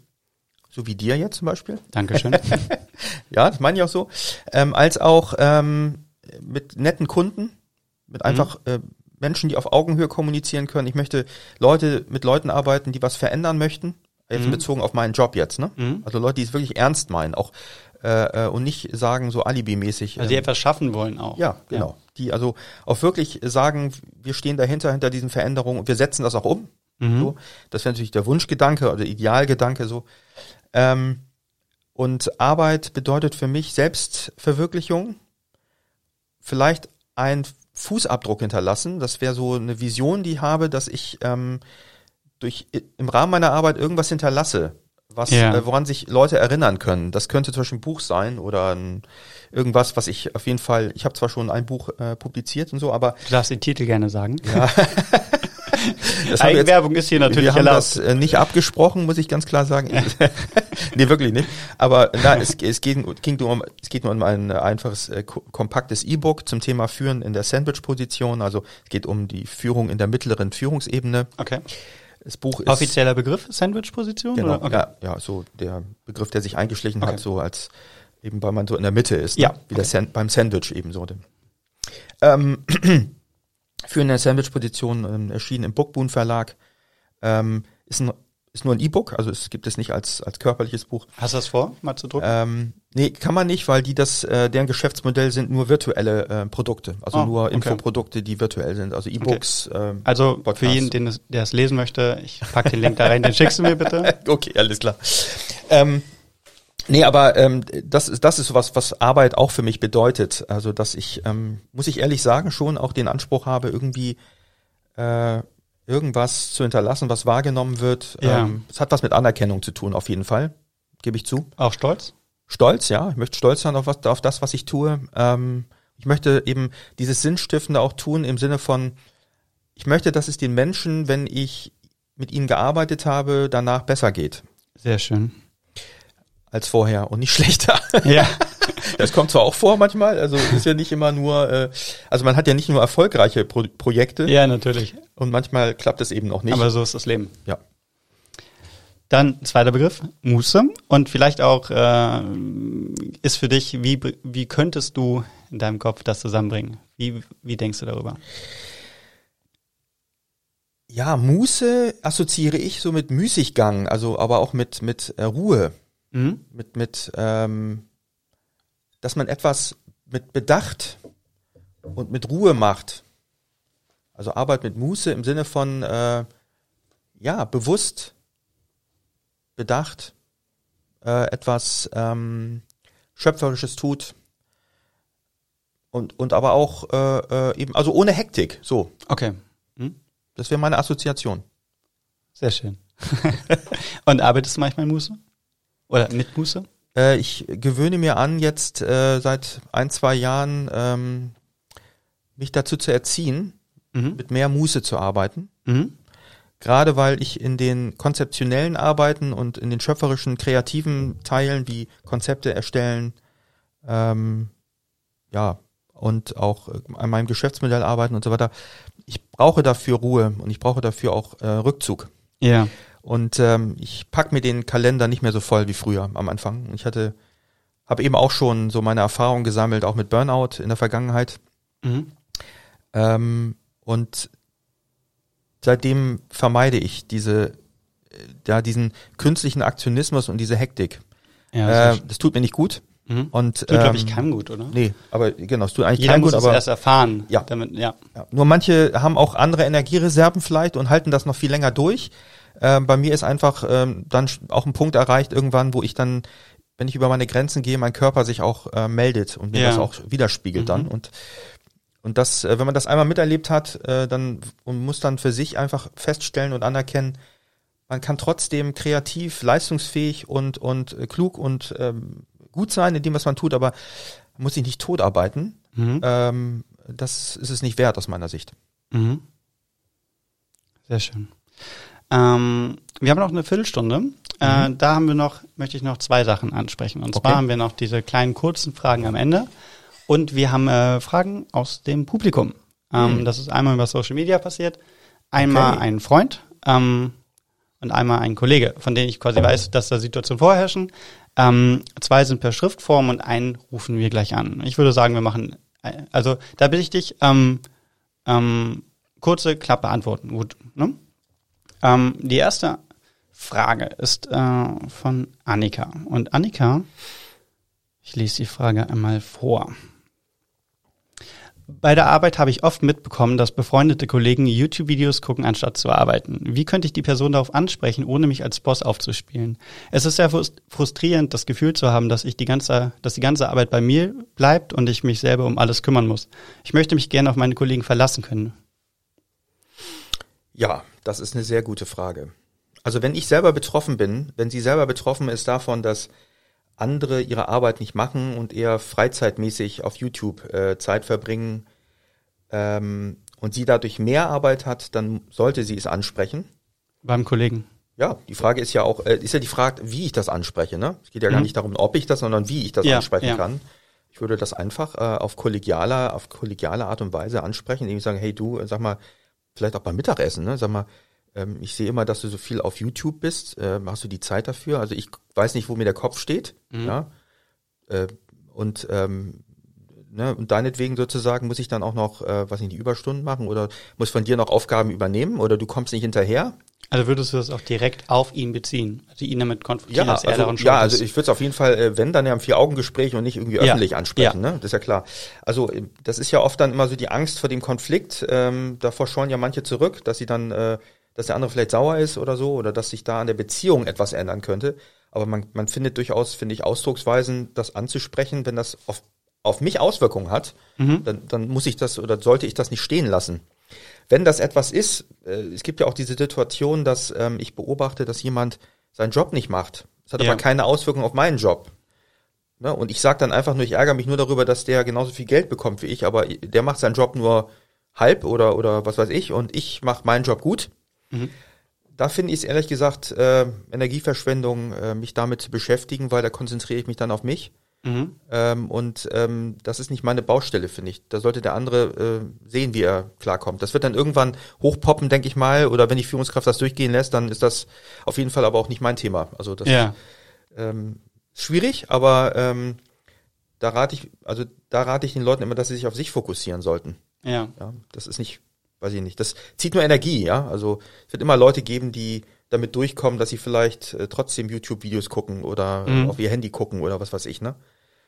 so wie dir jetzt zum Beispiel, Dankeschön. ja, das meine ich auch so, ähm, als auch ähm, mit netten Kunden, mit einfach äh, Menschen, die auf Augenhöhe kommunizieren können. Ich möchte Leute mit Leuten arbeiten, die was verändern möchten, jetzt bezogen auf meinen Job jetzt, ne? Mhm. Also Leute, die es wirklich ernst meinen, auch äh, äh, und nicht sagen so alibimäßig. Also die ähm, etwas schaffen wollen auch. ja, genau. Die also auch wirklich sagen, wir stehen dahinter, hinter diesen Veränderungen und wir setzen das auch um. Mhm. So. Das wäre natürlich der Wunschgedanke oder Idealgedanke so. Ähm, Und Arbeit bedeutet für mich Selbstverwirklichung, vielleicht ein Fußabdruck hinterlassen. Das wäre so eine Vision, die ich habe, dass ich ähm, durch im Rahmen meiner Arbeit irgendwas hinterlasse, was Ja. äh, woran sich Leute erinnern können. Das könnte zum Beispiel ein Buch sein oder ein, irgendwas, was ich auf jeden Fall. Ich habe zwar schon ein Buch äh, publiziert und so, aber Du darfst den Titel gerne sagen. ja. das wir jetzt Eigenwerbung ist hier natürlich wir haben erlaubt. das äh, nicht abgesprochen, muss ich ganz klar sagen. nee, wirklich nicht. Aber na, es, es, geht, ging nur um, es geht nur um ein äh, einfaches, äh, ko- kompaktes E-Book zum Thema Führen in der Sandwich-Position. Also es geht um die Führung in der mittleren Führungsebene. Okay. Das Buch ist Offizieller Begriff, Sandwich-Position? genau? Okay. ja, ja, so der Begriff, der sich eingeschlichen Okay. hat, so als eben weil man so in der Mitte ist, ne? Ja, wie der San beim Sandwich eben so. Ähm, Führen in der Sandwich-Position ähm, erschienen im Bookboon Verlag. Ähm, ist, ein, ist nur ein E-Book, also es gibt es nicht als, als körperliches Buch. Hast du das vor, mal zu drucken? Ähm, nee, kann man nicht, weil die das, äh, deren Geschäftsmodell sind nur virtuelle äh, Produkte, also Ah, nur okay. Infoprodukte, die virtuell sind, also E-Books. ähm, also für Podcast. jeden, den es, der es lesen möchte, ich pack den Link da rein, den schickst du mir bitte. okay, alles klar. Ähm, nee, aber ähm, das ist das ist was, was Arbeit auch für mich bedeutet. Also dass ich, ähm, muss ich ehrlich sagen, schon auch den Anspruch habe, irgendwie äh, irgendwas zu hinterlassen, was wahrgenommen wird. Ja. Ähm, es hat was mit Anerkennung zu tun, auf jeden Fall. Gebe ich zu. Auch stolz? Stolz, ja. Ich möchte stolz sein auf, was, auf das, was ich tue. Ähm, ich möchte eben dieses Sinnstiftende auch tun im Sinne von, ich möchte, dass es den Menschen, wenn ich mit ihnen gearbeitet habe, danach besser geht Sehr schön. als vorher und nicht schlechter. Ja. Das kommt zwar auch vor manchmal, also ist ja nicht immer nur, äh, also man hat ja nicht nur erfolgreiche Pro Projekte ja, natürlich. und manchmal klappt es eben auch nicht. Aber so ist das Leben. ja. Dann zweiter Begriff, Muße. Und vielleicht auch äh, ist für dich, wie, wie könntest du in deinem Kopf das zusammenbringen? Wie, wie denkst du darüber? ja, Muße assoziiere ich so mit Müßiggang, also aber auch mit mit äh, Ruhe, Mhm. mit mit ähm, dass man etwas mit Bedacht und mit Ruhe macht. Also Arbeit mit Muße im Sinne von äh, ja bewusst, bedacht, äh, etwas ähm, schöpferisches tut und und aber auch äh, äh, eben also ohne Hektik. So, Okay. Mhm. das wäre meine Assoziation. Sehr schön. Und arbeitest du manchmal Muße? Oder mit Muße? Äh, ich gewöhne mir an, jetzt äh, seit ein, zwei Jahren ähm, mich dazu zu erziehen, Mhm. mit mehr Muße zu arbeiten. Mhm. Gerade weil ich in den konzeptionellen Arbeiten und in den schöpferischen, kreativen Teilen wie Konzepte erstellen, ähm, ja, und auch äh, an meinem Geschäftsmodell arbeiten und so weiter, ich brauche dafür Ruhe und ich brauche dafür auch äh, Rückzug. Ja. Und ähm, ich pack mir den Kalender nicht mehr so voll wie früher am Anfang. Ich hatte, habe eben auch schon so meine Erfahrungen gesammelt, auch mit Burnout in der Vergangenheit. Mhm. Ähm, und seitdem vermeide ich diese, äh, ja, diesen künstlichen Aktionismus und diese Hektik. Ja, äh, das tut mir nicht gut. mhm. Und Tut, glaube ich, ähm, keinem gut, oder? Nee, aber genau, es tut eigentlich Jeder keinem muss gut, es aber erst erfahren. Ja. Damit, ja. Ja, nur manche haben auch andere Energiereserven vielleicht und halten das noch viel länger durch. Ähm, bei mir ist einfach ähm, dann auch ein Punkt erreicht irgendwann, wo ich dann, wenn ich über meine Grenzen gehe, mein Körper sich auch äh, meldet und mir Ja. das auch widerspiegelt Mhm. dann. Und und das, äh, wenn man das einmal miterlebt hat, äh, dann und muss dann für sich einfach feststellen und anerkennen, man kann trotzdem kreativ, leistungsfähig und und äh, klug und ähm, gut sein in dem, was man tut, aber man muss sich nicht tot arbeiten. Mhm. Ähm, das ist es nicht wert aus meiner Sicht. Mhm. Sehr schön. Ähm, wir haben noch eine Viertelstunde. Äh, da haben wir noch, möchte ich noch zwei Sachen ansprechen. Und zwar Okay. haben wir noch diese kleinen kurzen Fragen am Ende. Und wir haben äh, Fragen aus dem Publikum. Ähm, Hm. Das ist einmal über Social Media passiert, einmal Okay. ein Freund ähm, und einmal ein Kollege, von denen ich quasi weiß, dass da Situationen vorherrschen. Ähm, zwei sind per Schriftform und einen rufen wir gleich an. Ich würde sagen, wir machen, äh, also da bitte ich dich, ähm, ähm, kurze, knappe Antworten. Gut. Ne? Ähm, die erste Frage ist äh, von Annika. Und Annika, ich lese die Frage einmal vor. Bei der Arbeit habe ich oft mitbekommen, dass befreundete Kollegen YouTube-Videos gucken, anstatt zu arbeiten. Wie könnte ich die Person darauf ansprechen, ohne mich als Boss aufzuspielen? Es ist sehr frustrierend, das Gefühl zu haben, dass ich die ganze, dass die ganze Arbeit bei mir bleibt und ich mich selber um alles kümmern muss. Ich möchte mich gerne auf meine Kollegen verlassen können. Ja, das ist eine sehr gute Frage. Also wenn ich selber betroffen bin, wenn sie selber betroffen ist davon, dass andere ihre Arbeit nicht machen und eher freizeitmäßig auf YouTube äh, Zeit verbringen ähm, und sie dadurch mehr Arbeit hat, dann sollte sie es ansprechen. Beim Kollegen. Ja, die Frage ist ja auch, äh, ist ja die Frage, wie ich das anspreche. Ne? Es geht ja mhm. gar nicht darum, ob ich das, sondern wie ich das ja, ansprechen ja. kann. Ich würde das einfach äh, auf kollegialer, auf kollegiale Art und Weise ansprechen, indem ich sage, hey du, sag mal, vielleicht auch beim Mittagessen, ne? Sag mal, ähm, ich sehe immer, dass du so viel auf YouTube bist. Äh, hast du die Zeit dafür? Also ich weiß nicht, wo mir der Kopf steht. Mhm. Ja. Äh, und ähm, ne, und deinetwegen sozusagen muss ich dann auch noch, äh, was nicht, die Überstunden machen oder muss von dir noch Aufgaben übernehmen oder du kommst nicht hinterher. Also würdest du das auch direkt auf ihn beziehen, also ihn damit konfrontieren, ja, dass er also, daran Ja, also ich würde es auf jeden Fall, äh, wenn dann ja im Vier-Augen-Gespräch und nicht irgendwie öffentlich ja, ansprechen, ja. ne? Das ist ja klar. Also äh, das ist ja oft dann immer so die Angst vor dem Konflikt. Ähm, davor scheuen ja manche zurück, dass sie dann äh, dass der andere vielleicht sauer ist oder so oder dass sich da an der Beziehung etwas ändern könnte. Aber man, man findet durchaus, finde ich, Ausdrucksweisen, das anzusprechen, wenn das auf, auf mich Auswirkungen hat, mhm. dann, dann muss ich das oder sollte ich das nicht stehen lassen. Wenn das etwas ist, äh, es gibt ja auch diese Situation, dass ähm, ich beobachte, dass jemand seinen Job nicht macht. Es hat ja. aber keine Auswirkung auf meinen Job. Ne? Und ich sage dann einfach nur, ich ärgere mich nur darüber, dass der genauso viel Geld bekommt wie ich, aber der macht seinen Job nur halb oder, oder was weiß ich und ich mache meinen Job gut. Mhm. Da finde ich es ehrlich gesagt äh, Energieverschwendung, äh, mich damit zu beschäftigen, weil da konzentriere ich mich dann auf mich. Mhm. Ähm, und ähm, das ist nicht meine Baustelle, finde ich. Da sollte der andere äh, sehen, wie er klarkommt. Das wird dann irgendwann hochpoppen, denke ich mal. Oder wenn die Führungskraft das durchgehen lässt, dann ist das auf jeden Fall aber auch nicht mein Thema. Also das ja. ähm, schwierig, aber ähm, da rate ich, also da rate ich den Leuten immer, dass sie sich auf sich fokussieren sollten. Ja. ja das ist nicht weiß ich nicht. Das zieht nur Energie, ja. Also es wird immer Leute geben, die damit durchkommen, dass sie vielleicht äh, trotzdem YouTube-Videos gucken oder äh, mhm. auf ihr Handy gucken oder was weiß ich, ne?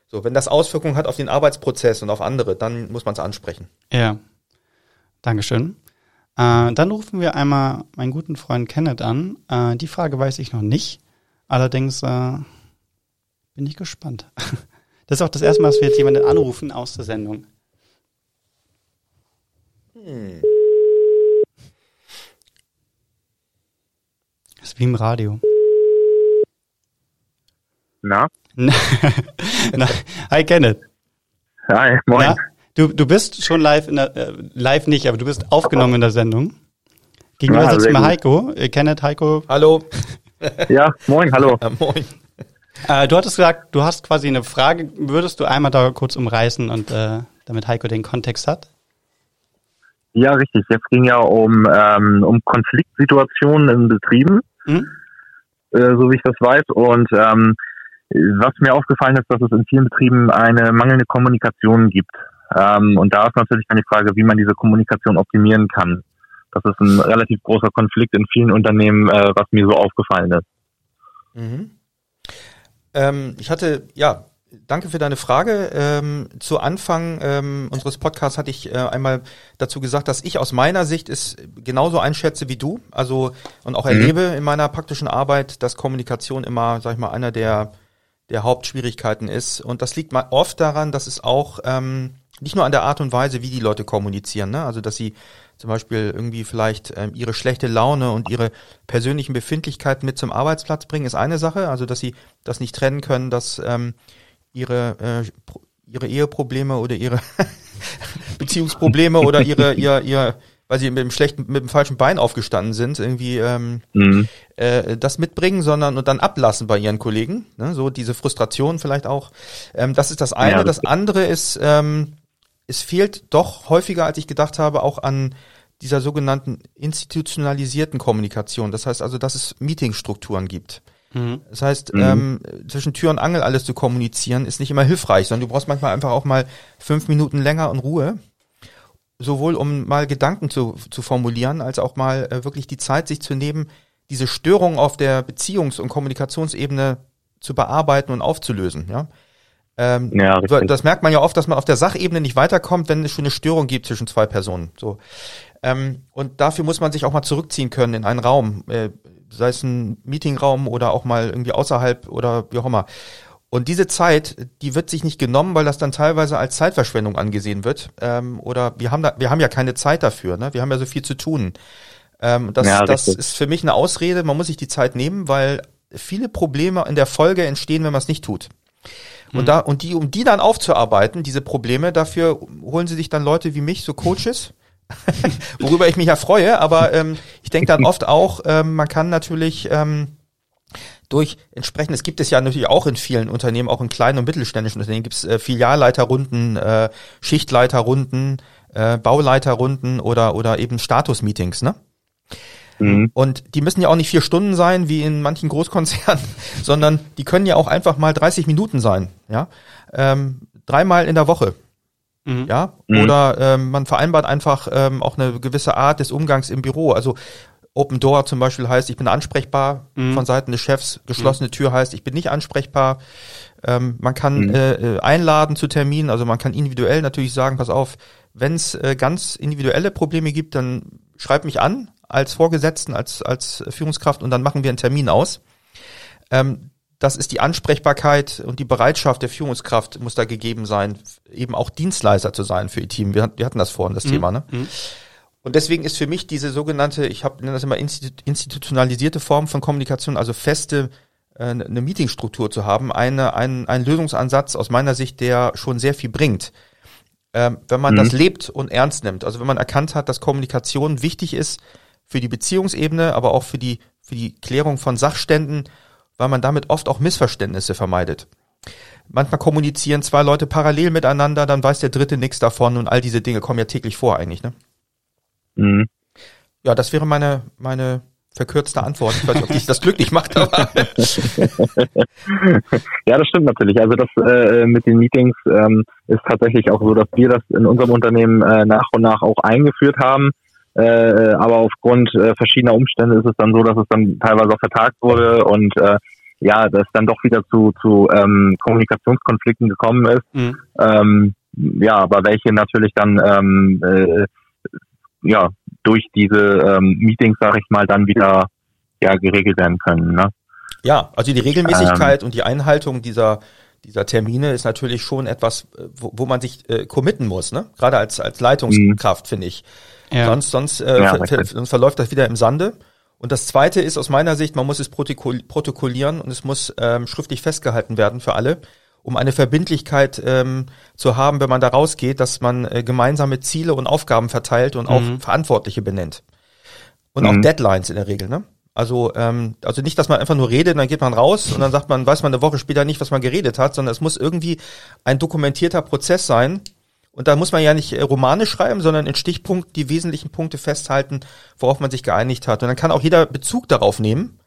So, wenn das Auswirkungen hat auf den Arbeitsprozess und auf andere, dann muss man es ansprechen. Ja. Dankeschön. Äh, dann rufen wir einmal meinen guten Freund Kenneth an. Äh, die Frage weiß ich noch nicht. Allerdings äh, bin ich gespannt. Das ist auch das erste Mal, dass wir jetzt jemanden anrufen aus der Sendung. Hm. Das ist wie im Radio. Na? Na, hi Kenneth. Hi, moin. Na, du, du bist schon live in der, äh, live nicht, aber du bist aufgenommen in der Sendung. Gegenüber ja, sitzt mir Heiko. Äh, Kenneth, Heiko. Hallo. ja, moin, hallo. Ja, moin. Äh, du hattest gesagt, du hast quasi eine Frage. Würdest du einmal da kurz umreißen und äh, damit Heiko den Kontext hat? Ja, richtig. Jetzt ging ja um, ähm, um Konfliktsituationen in Betrieben, mhm. äh, so wie ich das weiß. Und ähm, was mir aufgefallen ist, dass es in vielen Betrieben eine mangelnde Kommunikation gibt. Ähm, und da ist natürlich dann die Frage, wie man diese Kommunikation optimieren kann. Das ist ein relativ großer Konflikt in vielen Unternehmen, äh, was mir so aufgefallen ist. Mhm. Ähm, ich hatte, ja, Danke für deine Frage. Ähm, zu Anfang ähm, unseres Podcasts hatte ich äh, einmal dazu gesagt, dass ich aus meiner Sicht es genauso einschätze wie du, also und auch mhm. erlebe in meiner praktischen Arbeit, dass Kommunikation immer, sag ich mal, einer der der Hauptschwierigkeiten ist. Und das liegt mal oft daran, dass es auch ähm, nicht nur an der Art und Weise, wie die Leute kommunizieren, ne? also dass sie zum Beispiel irgendwie vielleicht ähm, ihre schlechte Laune und ihre persönlichen Befindlichkeiten mit zum Arbeitsplatz bringen, ist eine Sache, also dass sie das nicht trennen können, dass ähm, ihre, äh, ihre Eheprobleme oder ihre Beziehungsprobleme oder ihre, ihr, ihr, weil sie mit dem schlechten, mit dem falschen Bein aufgestanden sind, irgendwie ähm, mhm. äh, das mitbringen, sondern und dann ablassen bei ihren Kollegen. Ne? So diese Frustration vielleicht auch. Ähm, das ist das eine. Ja, das, das andere ist, ähm, es fehlt doch häufiger, als ich gedacht habe, auch an dieser sogenannten institutionalisierten Kommunikation. Das heißt also, dass es Meetingstrukturen gibt. Mhm. Das heißt, mhm. ähm, zwischen Tür und Angel alles zu kommunizieren, ist nicht immer hilfreich, sondern du brauchst manchmal einfach auch mal fünf Minuten länger und Ruhe. Sowohl um mal Gedanken zu, zu formulieren, als auch mal äh, wirklich die Zeit, sich zu nehmen, diese Störung auf der Beziehungs- und Kommunikationsebene zu bearbeiten und aufzulösen. Ja? Ähm, ja, das merkt man ja oft, dass man auf der Sachebene nicht weiterkommt, wenn es schon eine Störung gibt zwischen zwei Personen. So. Ähm, und dafür muss man sich auch mal zurückziehen können in einen Raum, äh, sei es ein Meetingraum oder auch mal irgendwie außerhalb oder wie auch immer. Und diese Zeit, die wird sich nicht genommen, weil das dann teilweise als Zeitverschwendung angesehen wird. Ähm, oder wir haben da, wir haben ja keine Zeit dafür, ne? Wir haben ja so viel zu tun. Ähm, das, ja, das ist für mich eine Ausrede. Man muss sich die Zeit nehmen, weil viele Probleme in der Folge entstehen, wenn man es nicht tut. Und mhm. da, und die, um die dann aufzuarbeiten, diese Probleme, dafür holen sie sich dann Leute wie mich, so Coaches, worüber ich mich ja freue, aber ähm, ich denke dann oft auch, ähm, man kann natürlich ähm, durch entsprechend, es gibt es ja natürlich auch in vielen Unternehmen, auch in kleinen und mittelständischen Unternehmen, gibt es äh, Filialleiterrunden, äh, Schichtleiterrunden, äh, Bauleiterrunden oder, oder eben Status-Meetings, ne? Mhm. Und die müssen ja auch nicht vier Stunden sein, wie in manchen Großkonzernen, sondern die können ja auch einfach mal 30 Minuten sein, ja. Ähm, dreimal in der Woche. Mhm. Ja, mhm. oder ähm, man vereinbart einfach ähm, auch eine gewisse Art des Umgangs im Büro. Also Open Door zum Beispiel heißt, ich bin ansprechbar mhm. von Seiten des Chefs. Geschlossene mhm. Tür heißt, ich bin nicht ansprechbar. Ähm, man kann mhm. äh, äh, einladen zu Terminen, also man kann individuell natürlich sagen, pass auf, wenn es äh, ganz individuelle Probleme gibt, dann schreib mich an als Vorgesetzten, als, als Führungskraft und dann machen wir einen Termin aus. Ähm, das ist die Ansprechbarkeit und die Bereitschaft der Führungskraft muss da gegeben sein, eben auch Dienstleister zu sein für ihr Team. Wir, wir hatten das vorhin, das mhm. Thema. Ne? Mhm. Und deswegen ist für mich diese sogenannte, ich habe nenne das immer institutionalisierte Form von Kommunikation, also feste äh, eine Meetingstruktur zu haben, eine, ein, ein Lösungsansatz aus meiner Sicht, der schon sehr viel bringt. Ähm, wenn man mhm. das lebt und ernst nimmt, also wenn man erkannt hat, dass Kommunikation wichtig ist, für die Beziehungsebene, aber auch für die, für die Klärung von Sachständen, weil man damit oft auch Missverständnisse vermeidet. Manchmal kommunizieren zwei Leute parallel miteinander, dann weiß der dritte nichts davon und all diese Dinge kommen ja täglich vor eigentlich, ne? Mhm. Ja, das wäre meine, meine verkürzte Antwort. Ich weiß nicht, ob dich das glücklich macht, aber. ja, das stimmt natürlich. Also das äh, mit den Meetings ähm, ist tatsächlich auch so, dass wir das in unserem Unternehmen äh, nach und nach auch eingeführt haben. Äh, aber aufgrund äh, verschiedener Umstände ist es dann so, dass es dann teilweise auch vertagt wurde und äh, ja, dass dann doch wieder zu, zu ähm, Kommunikationskonflikten gekommen ist. Mhm. Ähm, ja, aber welche natürlich dann ähm, äh, ja durch diese ähm, Meetings, sag ich mal, dann wieder ja geregelt werden können. Ne? Ja, also die Regelmäßigkeit ähm, und die Einhaltung dieser dieser Termine ist natürlich schon etwas, äh, wo, wo man sich äh, committen muss, ne? Gerade als als Leitungskraft finde ich. Ja. Sonst, sonst, äh, ja, ver sonst verläuft das wieder im Sande. Und das Zweite ist aus meiner Sicht, man muss es protokollieren und es muss ähm, schriftlich festgehalten werden für alle, um eine Verbindlichkeit ähm, zu haben, wenn man da rausgeht, dass man äh, gemeinsame Ziele und Aufgaben verteilt und auch mhm. Verantwortliche benennt. Und mhm. auch Deadlines in der Regel, ne? Also, ähm, also nicht, dass man einfach nur redet, dann geht man raus und dann sagt man, weiß man eine Woche später nicht, was man geredet hat, sondern es muss irgendwie ein dokumentierter Prozess sein, und da muss man ja nicht äh, Romane schreiben, sondern in Stichpunkt die wesentlichen Punkte festhalten, worauf man sich geeinigt hat. Und dann kann auch jeder Bezug darauf nehmen.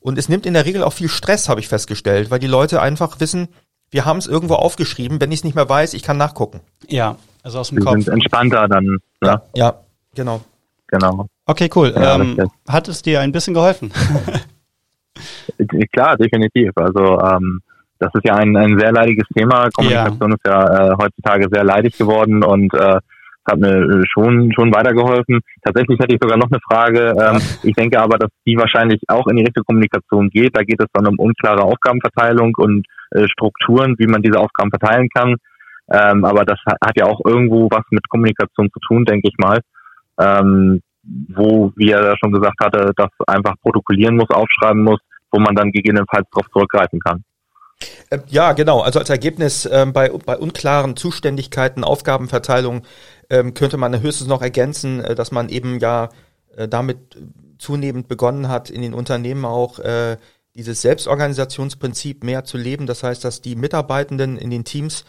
Und es nimmt in der Regel auch viel Stress, habe ich festgestellt, weil die Leute einfach wissen, wir haben es irgendwo aufgeschrieben, wenn ich es nicht mehr weiß, ich kann nachgucken. Ja, also aus dem wir Kopf. sind entspannter dann. Ne? Ja, ja, genau. Genau. Okay, cool. Ja, ähm, hat es dir ein bisschen geholfen? Klar, definitiv. Also ähm, das ist ja ein, ein sehr leidiges Thema. Kommunikation ja. ist ja äh, heutzutage sehr leidig geworden und äh, hat mir schon schon weitergeholfen. Tatsächlich hätte ich sogar noch eine Frage. Ähm, ich denke aber, dass die wahrscheinlich auch in die Richtung Kommunikation geht. Da geht es dann um unklare Aufgabenverteilung und äh, Strukturen, wie man diese Aufgaben verteilen kann. Ähm, aber das hat ja auch irgendwo was mit Kommunikation zu tun, denke ich mal. Ähm, wo, wie er schon gesagt hatte, das einfach protokollieren muss, aufschreiben muss, wo man dann gegebenenfalls darauf zurückgreifen kann. Äh, ja, genau. Also als Ergebnis ähm, bei, bei unklaren Zuständigkeiten, Aufgabenverteilung ähm, könnte man höchstens noch ergänzen, äh, dass man eben ja äh, damit zunehmend begonnen hat, in den Unternehmen auch äh, dieses Selbstorganisationsprinzip mehr zu leben. Das heißt, dass die Mitarbeitenden in den Teams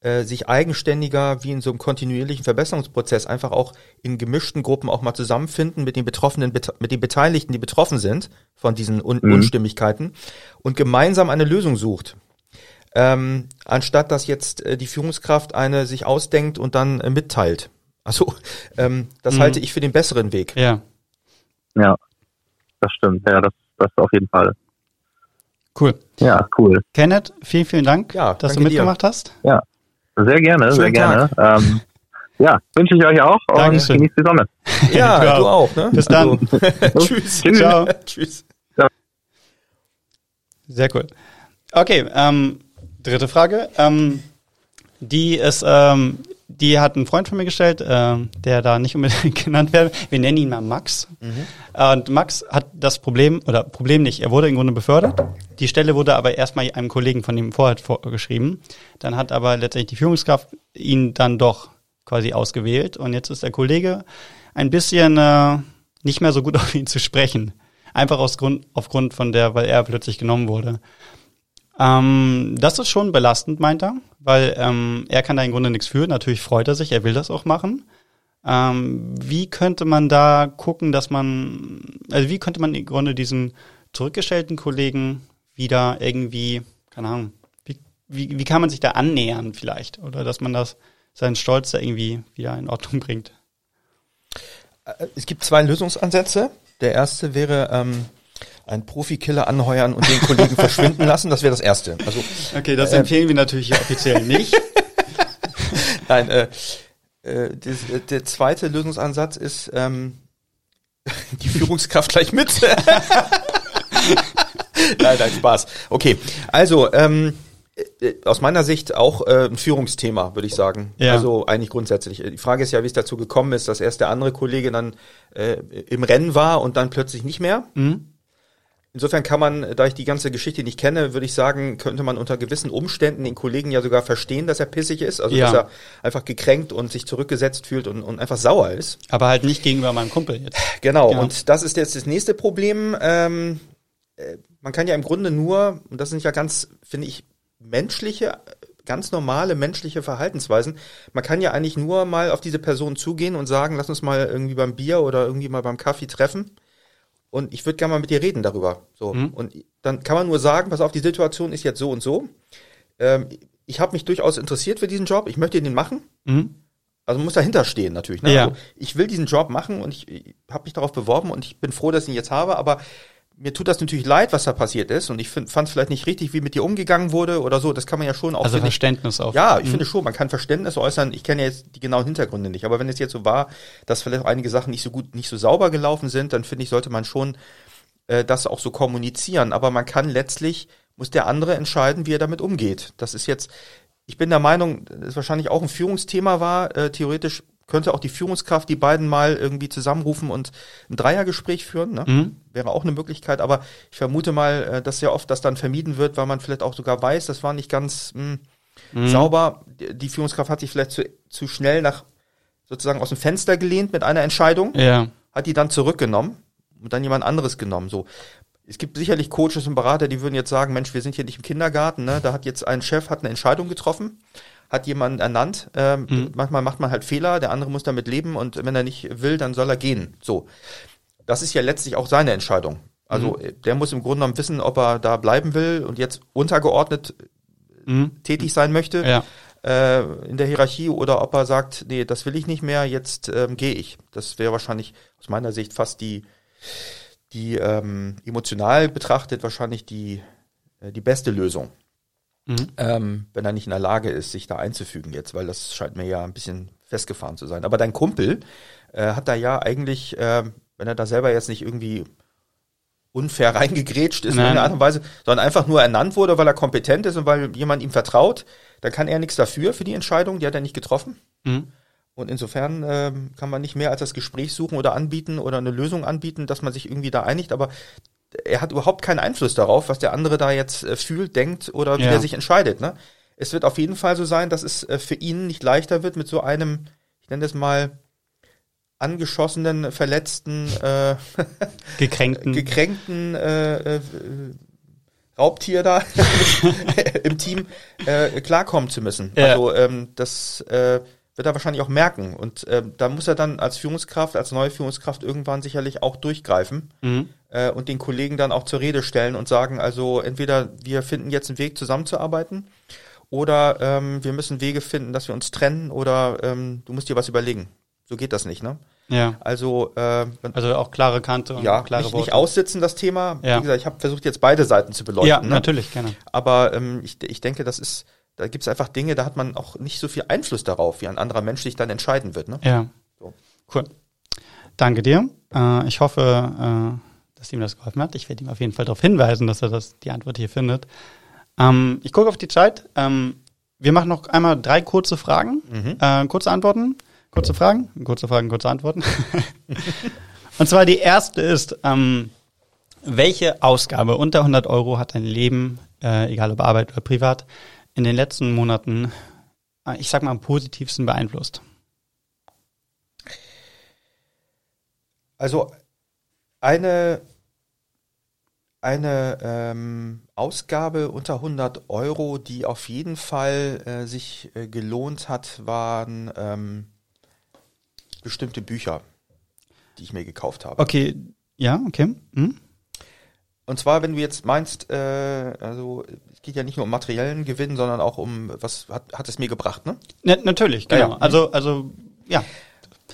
äh, sich eigenständiger wie in so einem kontinuierlichen Verbesserungsprozess einfach auch in gemischten Gruppen auch mal zusammenfinden mit den Betroffenen, mit den Beteiligten, die betroffen sind von diesen Un mhm. Unstimmigkeiten und gemeinsam eine Lösung sucht. Ähm, anstatt dass jetzt äh, die Führungskraft eine sich ausdenkt und dann äh, mitteilt. Also ähm, das mhm. halte ich für den besseren Weg. Ja. Ja, das stimmt. Ja, das, das auf jeden Fall. Cool. Ja, cool. Kenneth, vielen, vielen Dank, Ja, dass du danke dir. mitgemacht hast. Ja, sehr gerne, sehr Schönen gerne. Ähm, ja, wünsche ich euch auch und Dankeschön. genießt die Sonne. Ja, Du du auch, ne? Bis dann. Tschüss. Tschüss. Ciao. Tschüss. Sehr cool. Okay, ähm, dritte Frage. Ähm, die ist, ähm, die hat ein Freund von mir gestellt, ähm, der da nicht unbedingt genannt werden. Wir nennen ihn mal Max. Und Max hat das Problem, oder Problem nicht, er wurde im Grunde befördert. Die Stelle wurde aber erstmal einem Kollegen von ihm vorher vorgeschrieben. Dann hat aber letztendlich die Führungskraft ihn dann doch quasi ausgewählt. Und jetzt ist der Kollege ein bisschen äh, nicht mehr so gut auf ihn zu sprechen. Einfach aus Grund, aufgrund von der, weil er plötzlich genommen wurde. Ähm, das ist schon belastend, meint er, weil ähm, er kann da im Grunde nichts für. Natürlich freut er sich, er will das auch machen. Ähm, wie könnte man da gucken, dass man, also wie könnte man im Grunde diesen zurückgestellten Kollegen wieder irgendwie, keine Ahnung, wie, wie, wie kann man sich da annähern vielleicht? Oder dass man das, seinen Stolz da irgendwie wieder in Ordnung bringt? Es gibt zwei Lösungsansätze. Der erste wäre, ähm, einen Profikiller anheuern und den Kollegen verschwinden lassen. Das wäre das erste. Also Okay, das empfehlen wir natürlich hier offiziell nicht. Nein, äh, äh, das, äh, der zweite Lösungsansatz ist ähm, die Führungskraft gleich mit. nein, nein, Spaß. Okay, also ähm, äh, aus meiner Sicht auch äh, ein Führungsthema, würde ich sagen. Ja. Also eigentlich grundsätzlich. Die Frage ist ja, wie es dazu gekommen ist, dass erst der andere Kollege dann äh, im Rennen war und dann plötzlich nicht mehr. Mhm. Insofern kann man, da ich die ganze Geschichte nicht kenne, würde ich sagen, könnte man unter gewissen Umständen den Kollegen ja sogar verstehen, dass er pissig ist. Also Ja. dass er einfach gekränkt und sich zurückgesetzt fühlt und, und einfach sauer ist. Aber halt nicht gegenüber meinem Kumpel jetzt. Genau, Ja. und das ist jetzt das nächste Problem. Ähm, äh, man kann ja im Grunde nur, und das sind ja ganz, finde ich, menschliche, ganz normale menschliche Verhaltensweisen. Man kann ja eigentlich nur mal auf diese Person zugehen und sagen, lass uns mal irgendwie beim Bier oder irgendwie mal beim Kaffee treffen. Und ich würde gerne mal mit dir reden darüber. So. Mhm. Und dann kann man nur sagen, pass auf, die Situation ist jetzt so und so. Ähm, ich habe mich durchaus interessiert für diesen Job, ich möchte den machen. Mhm. Also man muss dahinter stehen natürlich. Ne? Ja. Also ich will diesen Job machen und ich, ich habe mich darauf beworben und ich bin froh, dass ich ihn jetzt habe, aber mir tut das natürlich leid, was da passiert ist und ich fand es vielleicht nicht richtig, wie mit dir umgegangen wurde oder so. Das kann man ja schon auch. Also Verständnis auch. ja, ich Mhm. finde schon, man kann Verständnis äußern. Ich kenne ja jetzt die genauen Hintergründe nicht, aber wenn es jetzt so war, dass vielleicht auch einige Sachen nicht so gut, nicht so sauber gelaufen sind, dann finde ich, sollte man schon äh, das auch so kommunizieren. Aber man kann letztlich, muss der andere entscheiden, wie er damit umgeht. Das ist jetzt, ich bin der Meinung, dass es wahrscheinlich auch ein Führungsthema war. Äh, theoretisch könnte auch die Führungskraft die beiden mal irgendwie zusammenrufen und ein Dreiergespräch führen. Ne? Mhm. Wäre auch eine Möglichkeit, aber ich vermute mal, äh, dass sehr oft das dann vermieden wird, weil man vielleicht auch sogar weiß, das war nicht ganz mh, Mhm. sauber. Die die Führungskraft hat sich vielleicht zu, zu schnell nach sozusagen aus dem Fenster gelehnt mit einer Entscheidung, Ja. hat die dann zurückgenommen und dann jemand anderes genommen. So. Es gibt sicherlich Coaches und Berater, die würden jetzt sagen, Mensch, wir sind hier nicht im Kindergarten, ne? Da hat jetzt ein Chef hat eine Entscheidung getroffen, hat jemanden ernannt. Ähm, Mhm. Manchmal macht man halt Fehler, der andere muss damit leben und wenn er nicht will, dann soll er gehen. So. Das ist ja letztlich auch seine Entscheidung. Also äh, der muss im Grunde genommen wissen, ob er da bleiben will und jetzt untergeordnet Mhm. tätig sein möchte Ja. äh, in der Hierarchie oder ob er sagt, nee, das will ich nicht mehr, jetzt ähm, gehe ich. Das wäre wahrscheinlich aus meiner Sicht fast die, die ähm, emotional betrachtet wahrscheinlich die, äh, die beste Lösung, Mhm. ähm, wenn er nicht in der Lage ist, sich da einzufügen jetzt, weil das scheint mir ja ein bisschen festgefahren zu sein. Aber dein Kumpel äh, hat da ja eigentlich, äh, wenn er da selber jetzt nicht irgendwie unfair reingegrätscht ist in Nein. irgendeiner Art und Weise, sondern einfach nur ernannt wurde, weil er kompetent ist und weil jemand ihm vertraut, dann kann er nichts dafür für die Entscheidung, die hat er nicht getroffen. Mhm. Und insofern ähm, kann man nicht mehr als das Gespräch suchen oder anbieten oder eine Lösung anbieten, dass man sich irgendwie da einigt, aber er hat überhaupt keinen Einfluss darauf, was der andere da jetzt äh, fühlt, denkt oder wie Ja. der sich entscheidet. Ne? Es wird auf jeden Fall so sein, dass es äh, für ihn nicht leichter wird mit so einem, ich nenne das mal, angeschossenen, verletzten, äh, Gekränkten. gekränkten äh, äh, Raubtier da im Team äh, klarkommen zu müssen. Ja. Also ähm, das äh, wird er wahrscheinlich auch merken. Und ähm, da muss er dann als Führungskraft, als neue Führungskraft irgendwann sicherlich auch durchgreifen mhm. Äh, und den Kollegen dann auch zur Rede stellen und sagen, also entweder wir finden jetzt einen Weg zusammenzuarbeiten oder ähm, wir müssen Wege finden, dass wir uns trennen oder ähm, du musst dir was überlegen. So geht das nicht, ne? Ja. Also, äh, also auch klare Kante und ja, klare nicht, Worte. nicht aussitzen das Thema. Ja. Wie gesagt, ich habe versucht jetzt beide Seiten zu beleuchten. ja, ne? natürlich, gerne. Aber ähm, ich, ich denke, das ist, da gibt es einfach Dinge, da hat man auch nicht so viel Einfluss darauf, wie ein anderer Mensch sich dann entscheiden wird. Ne? Ja. So. Cool. Danke dir. Äh, ich hoffe, äh, dass ihm das geholfen hat. Ich werde ihm auf jeden Fall darauf hinweisen, dass er das, die Antwort hier findet. Ähm, ich gucke auf die Zeit. Ähm, wir machen noch einmal drei kurze Fragen, Mhm. äh, kurze Antworten, kurze Fragen, kurze Fragen, kurze Antworten. Und zwar die erste ist, ähm, welche Ausgabe unter 100 Euro hat dein Leben, äh, egal ob Arbeit oder privat, in den letzten Monaten, äh, ich sag mal, am positivsten beeinflusst? Also eine, eine ähm, Ausgabe unter 100 Euro, die auf jeden Fall äh, sich äh, gelohnt hat, waren ähm, bestimmte Bücher, die ich mir gekauft habe. Okay, ja, okay. Hm? Und zwar, wenn du jetzt meinst, äh, also es geht ja nicht nur um materiellen Gewinn, sondern auch um, was hat, hat es mir gebracht, ne? Na, natürlich, Ja, genau. ja. Also, also, ja.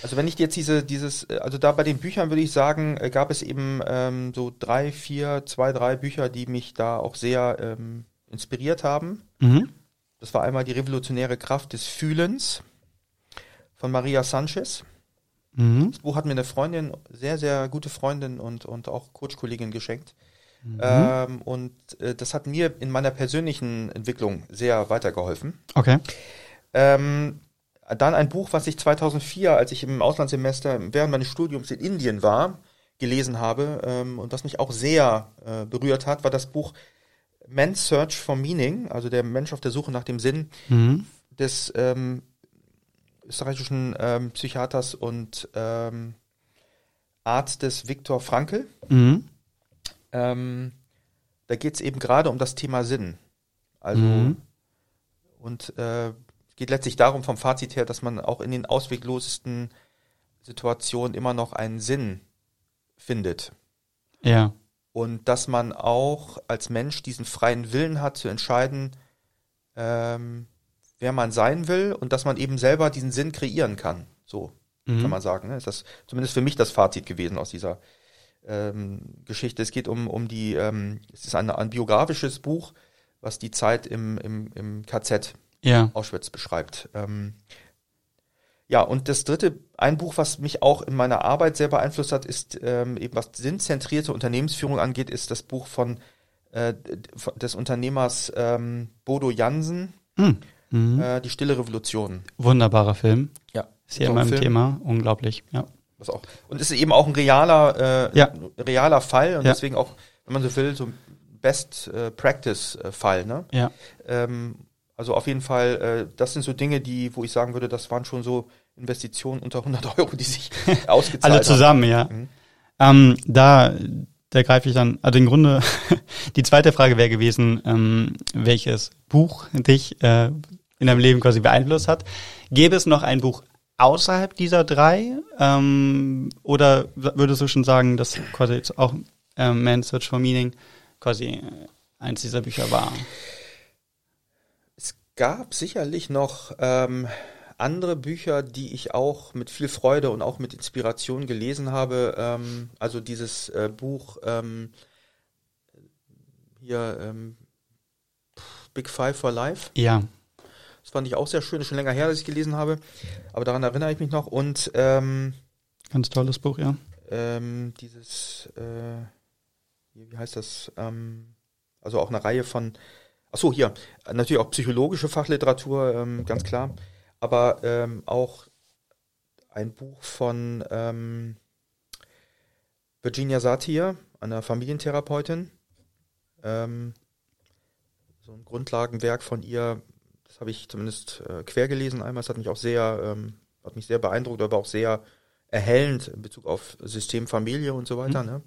Also wenn ich jetzt diese, dieses, äh, also da bei den Büchern würde ich sagen, äh, gab es eben ähm, so drei, vier, zwei, drei Bücher, die mich da auch sehr ähm, inspiriert haben. Mhm. Das war einmal die revolutionäre Kraft des Fühlens von Maria Sanchez. Mhm. Das Buch hat mir eine Freundin, sehr, sehr gute Freundin und, und auch Coach-Kollegin geschenkt. Ähm, und äh, das hat mir in meiner persönlichen Entwicklung sehr weitergeholfen. Okay. Ähm, dann ein Buch, was ich 2004, als ich im Auslandssemester während meines Studiums in Indien war, gelesen habe ähm, und was mich auch sehr äh, berührt hat, war das Buch Man's Search for Meaning, also der Mensch auf der Suche nach dem Sinn Mhm. des ähm, österreichischen ähm, Psychiaters und ähm, Arztes Viktor Frankl. Mhm. Ähm, da geht es eben gerade um das Thema Sinn. Also Mhm. und äh, es geht letztlich darum vom Fazit her, dass man auch in den ausweglosesten Situationen immer noch einen Sinn findet. Ja. Und dass man auch als Mensch diesen freien Willen hat zu entscheiden, ähm, wer man sein will und dass man eben selber diesen Sinn kreieren kann. So Mhm. kann man sagen. Ne? Ist das zumindest für mich das Fazit gewesen aus dieser ähm, Geschichte. Es geht um, um die, ähm, es ist ein, ein biografisches Buch, was die Zeit im, im, im KZ Ja. Auschwitz beschreibt. Ähm, ja, und das dritte, ein Buch, was mich auch in meiner Arbeit sehr beeinflusst hat, ist ähm, eben was sinnzentrierte Unternehmensführung angeht, ist das Buch von äh, des Unternehmers ähm, Bodo Jansen, Mhm. Mhm. äh, Die Stille Revolution. Wunderbarer Film. Ja, Ist hier immer im. Thema. Unglaublich. Ja. Was auch. Und es ist eben auch ein realer, äh, Ja. realer Fall und Ja. deswegen auch, wenn man so will, so ein Best äh, Practice äh, Fall. Ne? Ja. Ähm, also auf jeden Fall, äh, das sind so Dinge, die, wo ich sagen würde, das waren schon so Investitionen unter 100 Euro, die sich ausgezahlt Alle zusammen, ja. Mhm. Ähm, da, da greife ich dann, also im Grunde, die zweite Frage wäre gewesen, ähm, welches Buch dich äh, in deinem Leben quasi beeinflusst hat. Gäbe es noch ein Buch außerhalb dieser drei? Ähm, oder würdest du schon sagen, dass quasi jetzt auch ähm, Man's Search for Meaning quasi äh, eins dieser Bücher war? Gab sicherlich noch ähm, andere Bücher, die ich auch mit viel Freude und auch mit Inspiration gelesen habe. Ähm, also dieses äh, Buch ähm, hier ähm, Big Five for Life. Ja. Das fand ich auch sehr schön. Ist schon länger her, dass ich gelesen habe. Aber daran erinnere ich mich noch. Und ähm, Ganz tolles Buch, ja. ähm, dieses, äh, wie heißt das? Also auch eine Reihe von, ach so hier, natürlich auch psychologische Fachliteratur, ähm, ganz klar. Aber ähm, auch ein Buch von ähm, Virginia Satir, einer Familientherapeutin. Ähm, so ein Grundlagenwerk von ihr, das habe ich zumindest äh, quer gelesen einmal. Es hat mich auch sehr, ähm, hat mich sehr beeindruckt, aber auch sehr erhellend in Bezug auf System Familie und so weiter. Ne?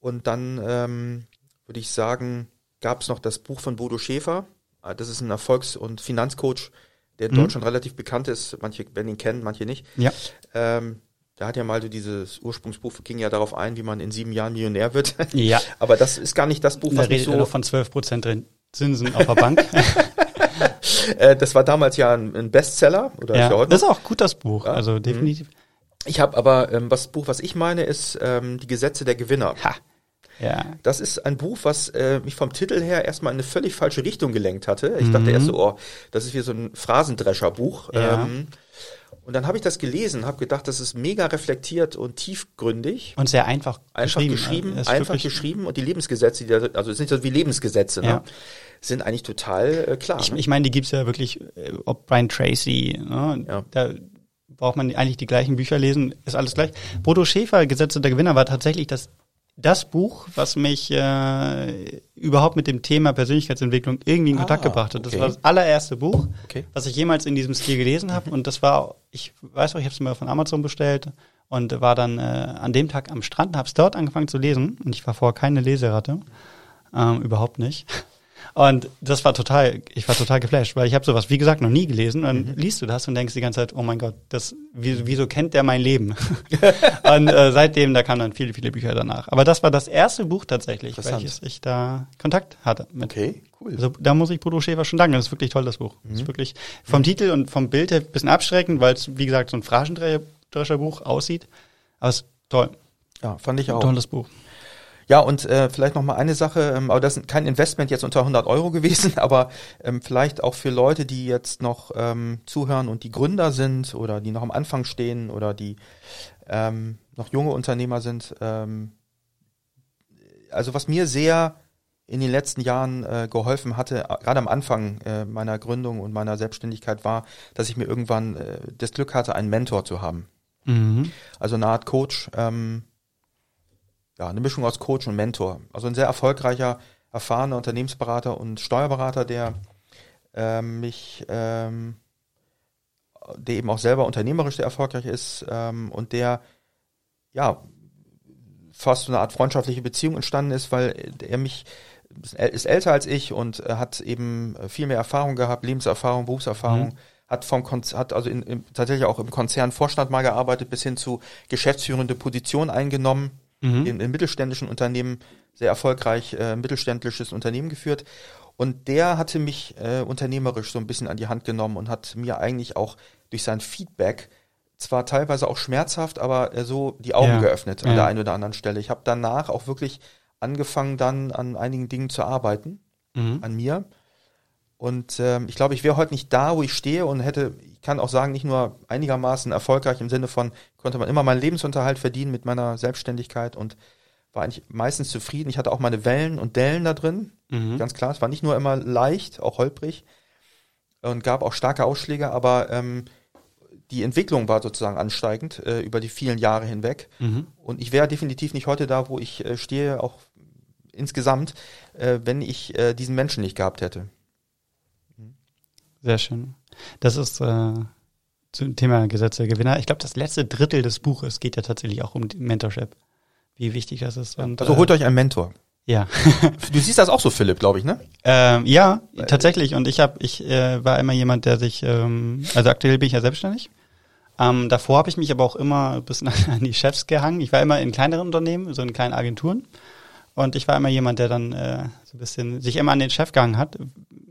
Und dann ähm, würde ich sagen, gab es noch das Buch von Bodo Schäfer. Ah, Das ist ein Erfolgs- und Finanzcoach, der in Mhm. Deutschland relativ bekannt ist. Manche werden ihn kennen, manche nicht. Ja. Ähm, da hat ja mal so dieses Ursprungsbuch ging ja darauf ein, wie man in sieben Jahren Millionär wird. Ja. Aber das ist gar nicht das Buch, Da was redet er so. noch von 12% drin. Zinsen auf der Bank. Äh, das war damals ja ein, Bestseller oder ist ja heute das ist auch gut, das Buch. Ja. Also Mhm. definitiv. Ich habe aber, ähm, das Buch, was ich meine, ist ähm, Die Gesetze der Gewinner. Ha. Ja. Das ist ein Buch, was äh, mich vom Titel her erstmal in eine völlig falsche Richtung gelenkt hatte. Ich mhm. dachte erst so, oh, das ist wie so ein Phrasendrescherbuch. Ja. Ähm, und dann habe ich das gelesen, habe gedacht, das ist mega reflektiert und tiefgründig. Und sehr einfach, einfach geschrieben. geschrieben einfach geschrieben und die Lebensgesetze, die da, also es sind so wie Lebensgesetze, ne? ja. sind eigentlich total äh, klar. Ich, ne? ich meine, die gibt's ja wirklich, äh, ob Brian Tracy, ne? ja. da braucht man eigentlich die gleichen Bücher lesen, ist alles gleich. Bodo Schäfer, Gesetze der Gewinner, war tatsächlich das das Buch, was mich äh, überhaupt mit dem Thema Persönlichkeitsentwicklung irgendwie in Kontakt ah, gebracht hat. Das okay. war das allererste Buch, okay. was ich jemals in diesem Stil gelesen habe. Und das war, ich weiß auch, ich habe es mir von Amazon bestellt und war dann äh, an dem Tag am Strand, habe es dort angefangen zu lesen. Und ich war vorher keine Leseratte, ähm, überhaupt nicht. Und das war total, ich war total geflasht, weil ich habe sowas, wie gesagt, noch nie gelesen. Und mhm. liest du das und denkst die ganze Zeit, oh mein Gott, das, wieso kennt der mein Leben? und äh, seitdem, da kamen dann viele, viele Bücher danach. Aber das war das erste Buch tatsächlich, welches ich da Kontakt hatte. Mit. Okay, cool. Also da muss ich Bodo Schäfer schon danken. Das ist wirklich toll, das Buch. Mhm. Das ist wirklich vom mhm. Titel und vom Bild her ein bisschen abschreckend, weil es, wie gesagt, so ein Phrasentrefferbuch aussieht. Aber es ist toll. Ja, fand ich auch. Tolles Buch. Ja, und äh, vielleicht noch mal eine Sache, ähm, aber das ist kein Investment jetzt unter 100 Euro gewesen, aber ähm, vielleicht auch für Leute, die jetzt noch ähm, zuhören und die Gründer sind oder die noch am Anfang stehen oder die ähm, noch junge Unternehmer sind. Ähm, also was mir sehr in den letzten Jahren äh, geholfen hatte, gerade am Anfang äh, meiner Gründung und meiner Selbstständigkeit war, dass ich mir irgendwann äh, das Glück hatte, einen Mentor zu haben. Mhm. Also eine Art Coach, ähm, ja, eine Mischung aus Coach und Mentor. Also ein sehr erfolgreicher, erfahrener Unternehmensberater und Steuerberater, der ähm, mich, ähm, der eben auch selber unternehmerisch sehr erfolgreich ist ähm, und der, ja, fast so eine Art freundschaftliche Beziehung entstanden ist, weil er mich ist älter als ich und hat eben viel mehr Erfahrung gehabt, Lebenserfahrung, Berufserfahrung, mhm. hat vom Konz hat also in, in, tatsächlich auch im Konzern Vorstand mal gearbeitet, bis hin zu geschäftsführende Position eingenommen mhm. in, in, mittelständischen Unternehmen sehr erfolgreich äh, mittelständisches Unternehmen geführt. Und der hatte mich äh, unternehmerisch so ein bisschen an die Hand genommen und hat mir eigentlich auch durch sein Feedback zwar teilweise auch schmerzhaft, aber äh, so die Augen ja. geöffnet an ja. der einen oder anderen Stelle. Ich habe danach auch wirklich angefangen, dann an einigen Dingen zu arbeiten, mhm. an mir. Und ähm, ich glaube, ich wäre heute nicht da, wo ich stehe und hätte, kann auch sagen, nicht nur einigermaßen erfolgreich im Sinne von, konnte man immer meinen Lebensunterhalt verdienen mit meiner Selbstständigkeit und war eigentlich meistens zufrieden. Ich hatte auch meine Wellen und Dellen da drin, mhm. ganz klar. Es war nicht nur immer leicht, auch holprig und gab auch starke Ausschläge, aber ähm, die Entwicklung war sozusagen ansteigend äh, über die vielen Jahre hinweg. Mhm. Und ich wäre definitiv nicht heute da, wo ich äh, stehe, auch insgesamt, äh, wenn ich äh, diesen Menschen nicht gehabt hätte. Sehr schön. Das ist äh, zum Thema Gesetze Gewinner. Ich glaube, das letzte Drittel des Buches geht ja tatsächlich auch um Mentorship. Wie wichtig das ist. Und, also holt äh, euch einen Mentor. Ja. du siehst das auch so, Philipp, glaube ich, ne? Ähm, ja, tatsächlich. Und ich habe, ich äh, war immer jemand, der sich, ähm, also aktuell bin ich ja selbstständig. Ähm, davor habe ich mich aber auch immer ein bisschen an die Chefs gehangen. Ich war immer in kleineren Unternehmen, so in kleinen Agenturen. Und ich war immer jemand, der dann äh, so ein bisschen sich immer an den Chef gehangen hat,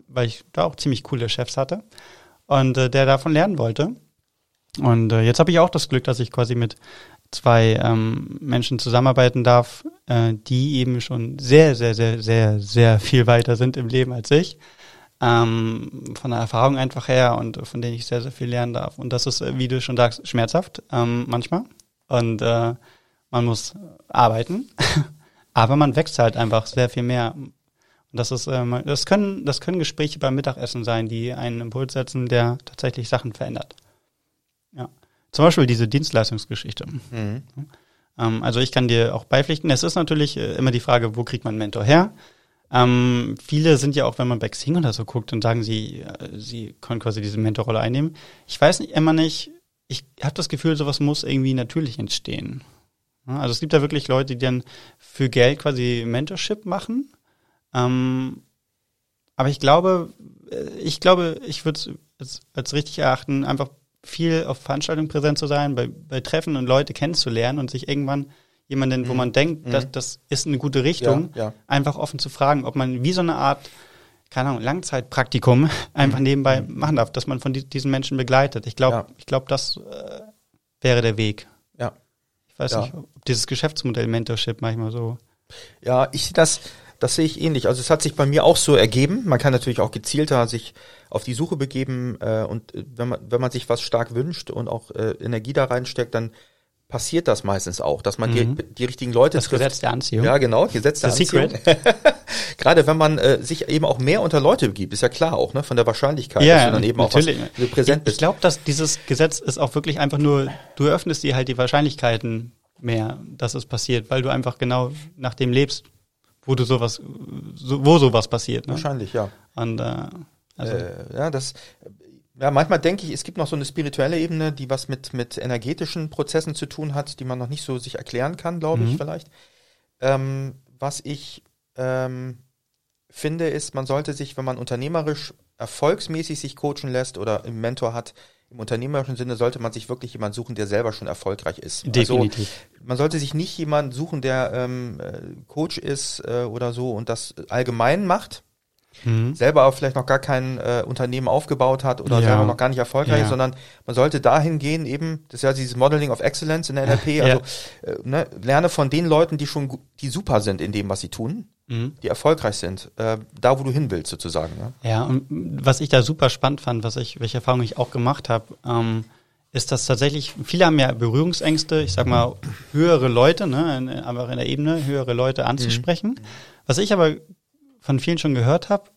weil ich da auch ziemlich coole Chefs hatte und äh, der davon lernen wollte. Und äh, jetzt habe ich auch das Glück, dass ich quasi mit zwei ähm, Menschen zusammenarbeiten darf, äh, die eben schon sehr, sehr, sehr, sehr, sehr viel weiter sind im Leben als ich. Ähm, von der Erfahrung einfach her und von denen ich sehr, sehr viel lernen darf. Und das ist, äh, wie du schon sagst, schmerzhaft ähm, manchmal. Und äh, man muss arbeiten, aber man wächst halt einfach sehr viel mehr das ist, ähm, das können, das können Gespräche beim Mittagessen sein, die einen Impuls setzen, der tatsächlich Sachen verändert. Ja. Zum Beispiel diese Dienstleistungsgeschichte. Mhm. Ähm, also ich kann dir auch beipflichten. Es ist natürlich äh, immer die Frage, wo kriegt man einen Mentor her? Ähm, viele sind ja auch, wenn man bei Xing oder so guckt, und sagen sie, äh, sie können quasi diese Mentorrolle einnehmen. Ich weiß nicht, immer nicht, ich habe das Gefühl, sowas muss irgendwie natürlich entstehen. Also es gibt da wirklich Leute, die dann für Geld quasi Mentorship machen ähm, aber ich glaube, äh, ich glaube, ich würde es als richtig erachten, einfach viel auf Veranstaltungen präsent zu sein, bei, bei Treffen und Leute kennenzulernen und sich irgendwann jemanden, mhm. wo man denkt, mhm. dass, das ist eine gute Richtung, ja, ja. einfach offen zu fragen, ob man wie so eine Art, keine Ahnung, Langzeitpraktikum einfach mhm. nebenbei mhm. machen darf, dass man von die, diesen Menschen begleitet. Ich glaube, ja. ich glaube, das äh, wäre der Weg. weiß ja. nicht, dieses Geschäftsmodell Mentorship manchmal so. Ja, ich sehe das, das sehe ich ähnlich. Also es hat sich bei mir auch so ergeben. Man kann natürlich auch gezielter sich auf die Suche begeben äh, und äh, wenn man, wenn man sich was stark wünscht und auch äh, Energie da reinsteckt, dann passiert das meistens auch, dass man mhm. die, die richtigen Leute das trifft. Gesetz der Anziehung. Ja, genau, Gesetz der Anziehung. Gerade wenn man äh, sich eben auch mehr unter Leute begibt, ist ja klar auch, ne, von der Wahrscheinlichkeit, ja, dass du dann eben natürlich. auch was, präsent bist. Ich glaube, dass dieses Gesetz ist auch wirklich einfach nur, du eröffnest dir halt die Wahrscheinlichkeiten mehr, dass es passiert, weil du einfach genau nach dem lebst, wo du sowas, so, wo sowas passiert. Ne? Wahrscheinlich, ja. Und äh, also. Äh, ja, das ja, manchmal denke ich, es gibt noch so eine spirituelle Ebene, die was mit, mit energetischen Prozessen zu tun hat, die man noch nicht so sich erklären kann, glaube mhm. ich vielleicht. Ähm, was ich ähm, finde, ist, man sollte sich, wenn man unternehmerisch erfolgsmäßig sich coachen lässt oder einen Mentor hat, im unternehmerischen Sinne sollte man sich wirklich jemanden suchen, der selber schon erfolgreich ist. Also, Definitiv. Also, man sollte sich nicht jemanden suchen, der ähm, äh, Coach ist äh, oder so und das allgemein macht, mhm. selber auch vielleicht noch gar kein äh, Unternehmen aufgebaut hat oder ja. selber noch gar nicht erfolgreich ja. ist, sondern man sollte dahin gehen, eben, das ist ja dieses Modeling of Excellence in der NLP, ja. also äh, ne, lerne von den Leuten, die schon die super sind in dem, was sie tun, mhm. die erfolgreich sind, äh, da wo du hin willst sozusagen. Ne? Ja, und was ich da super spannend fand, was ich, welche Erfahrung ich auch gemacht habe, ähm, ist das tatsächlich, viele haben ja Berührungsängste, ich sag mal, höhere Leute, ne, einfach in der Ebene, höhere Leute anzusprechen. Mhm. Was ich aber von vielen schon gehört habe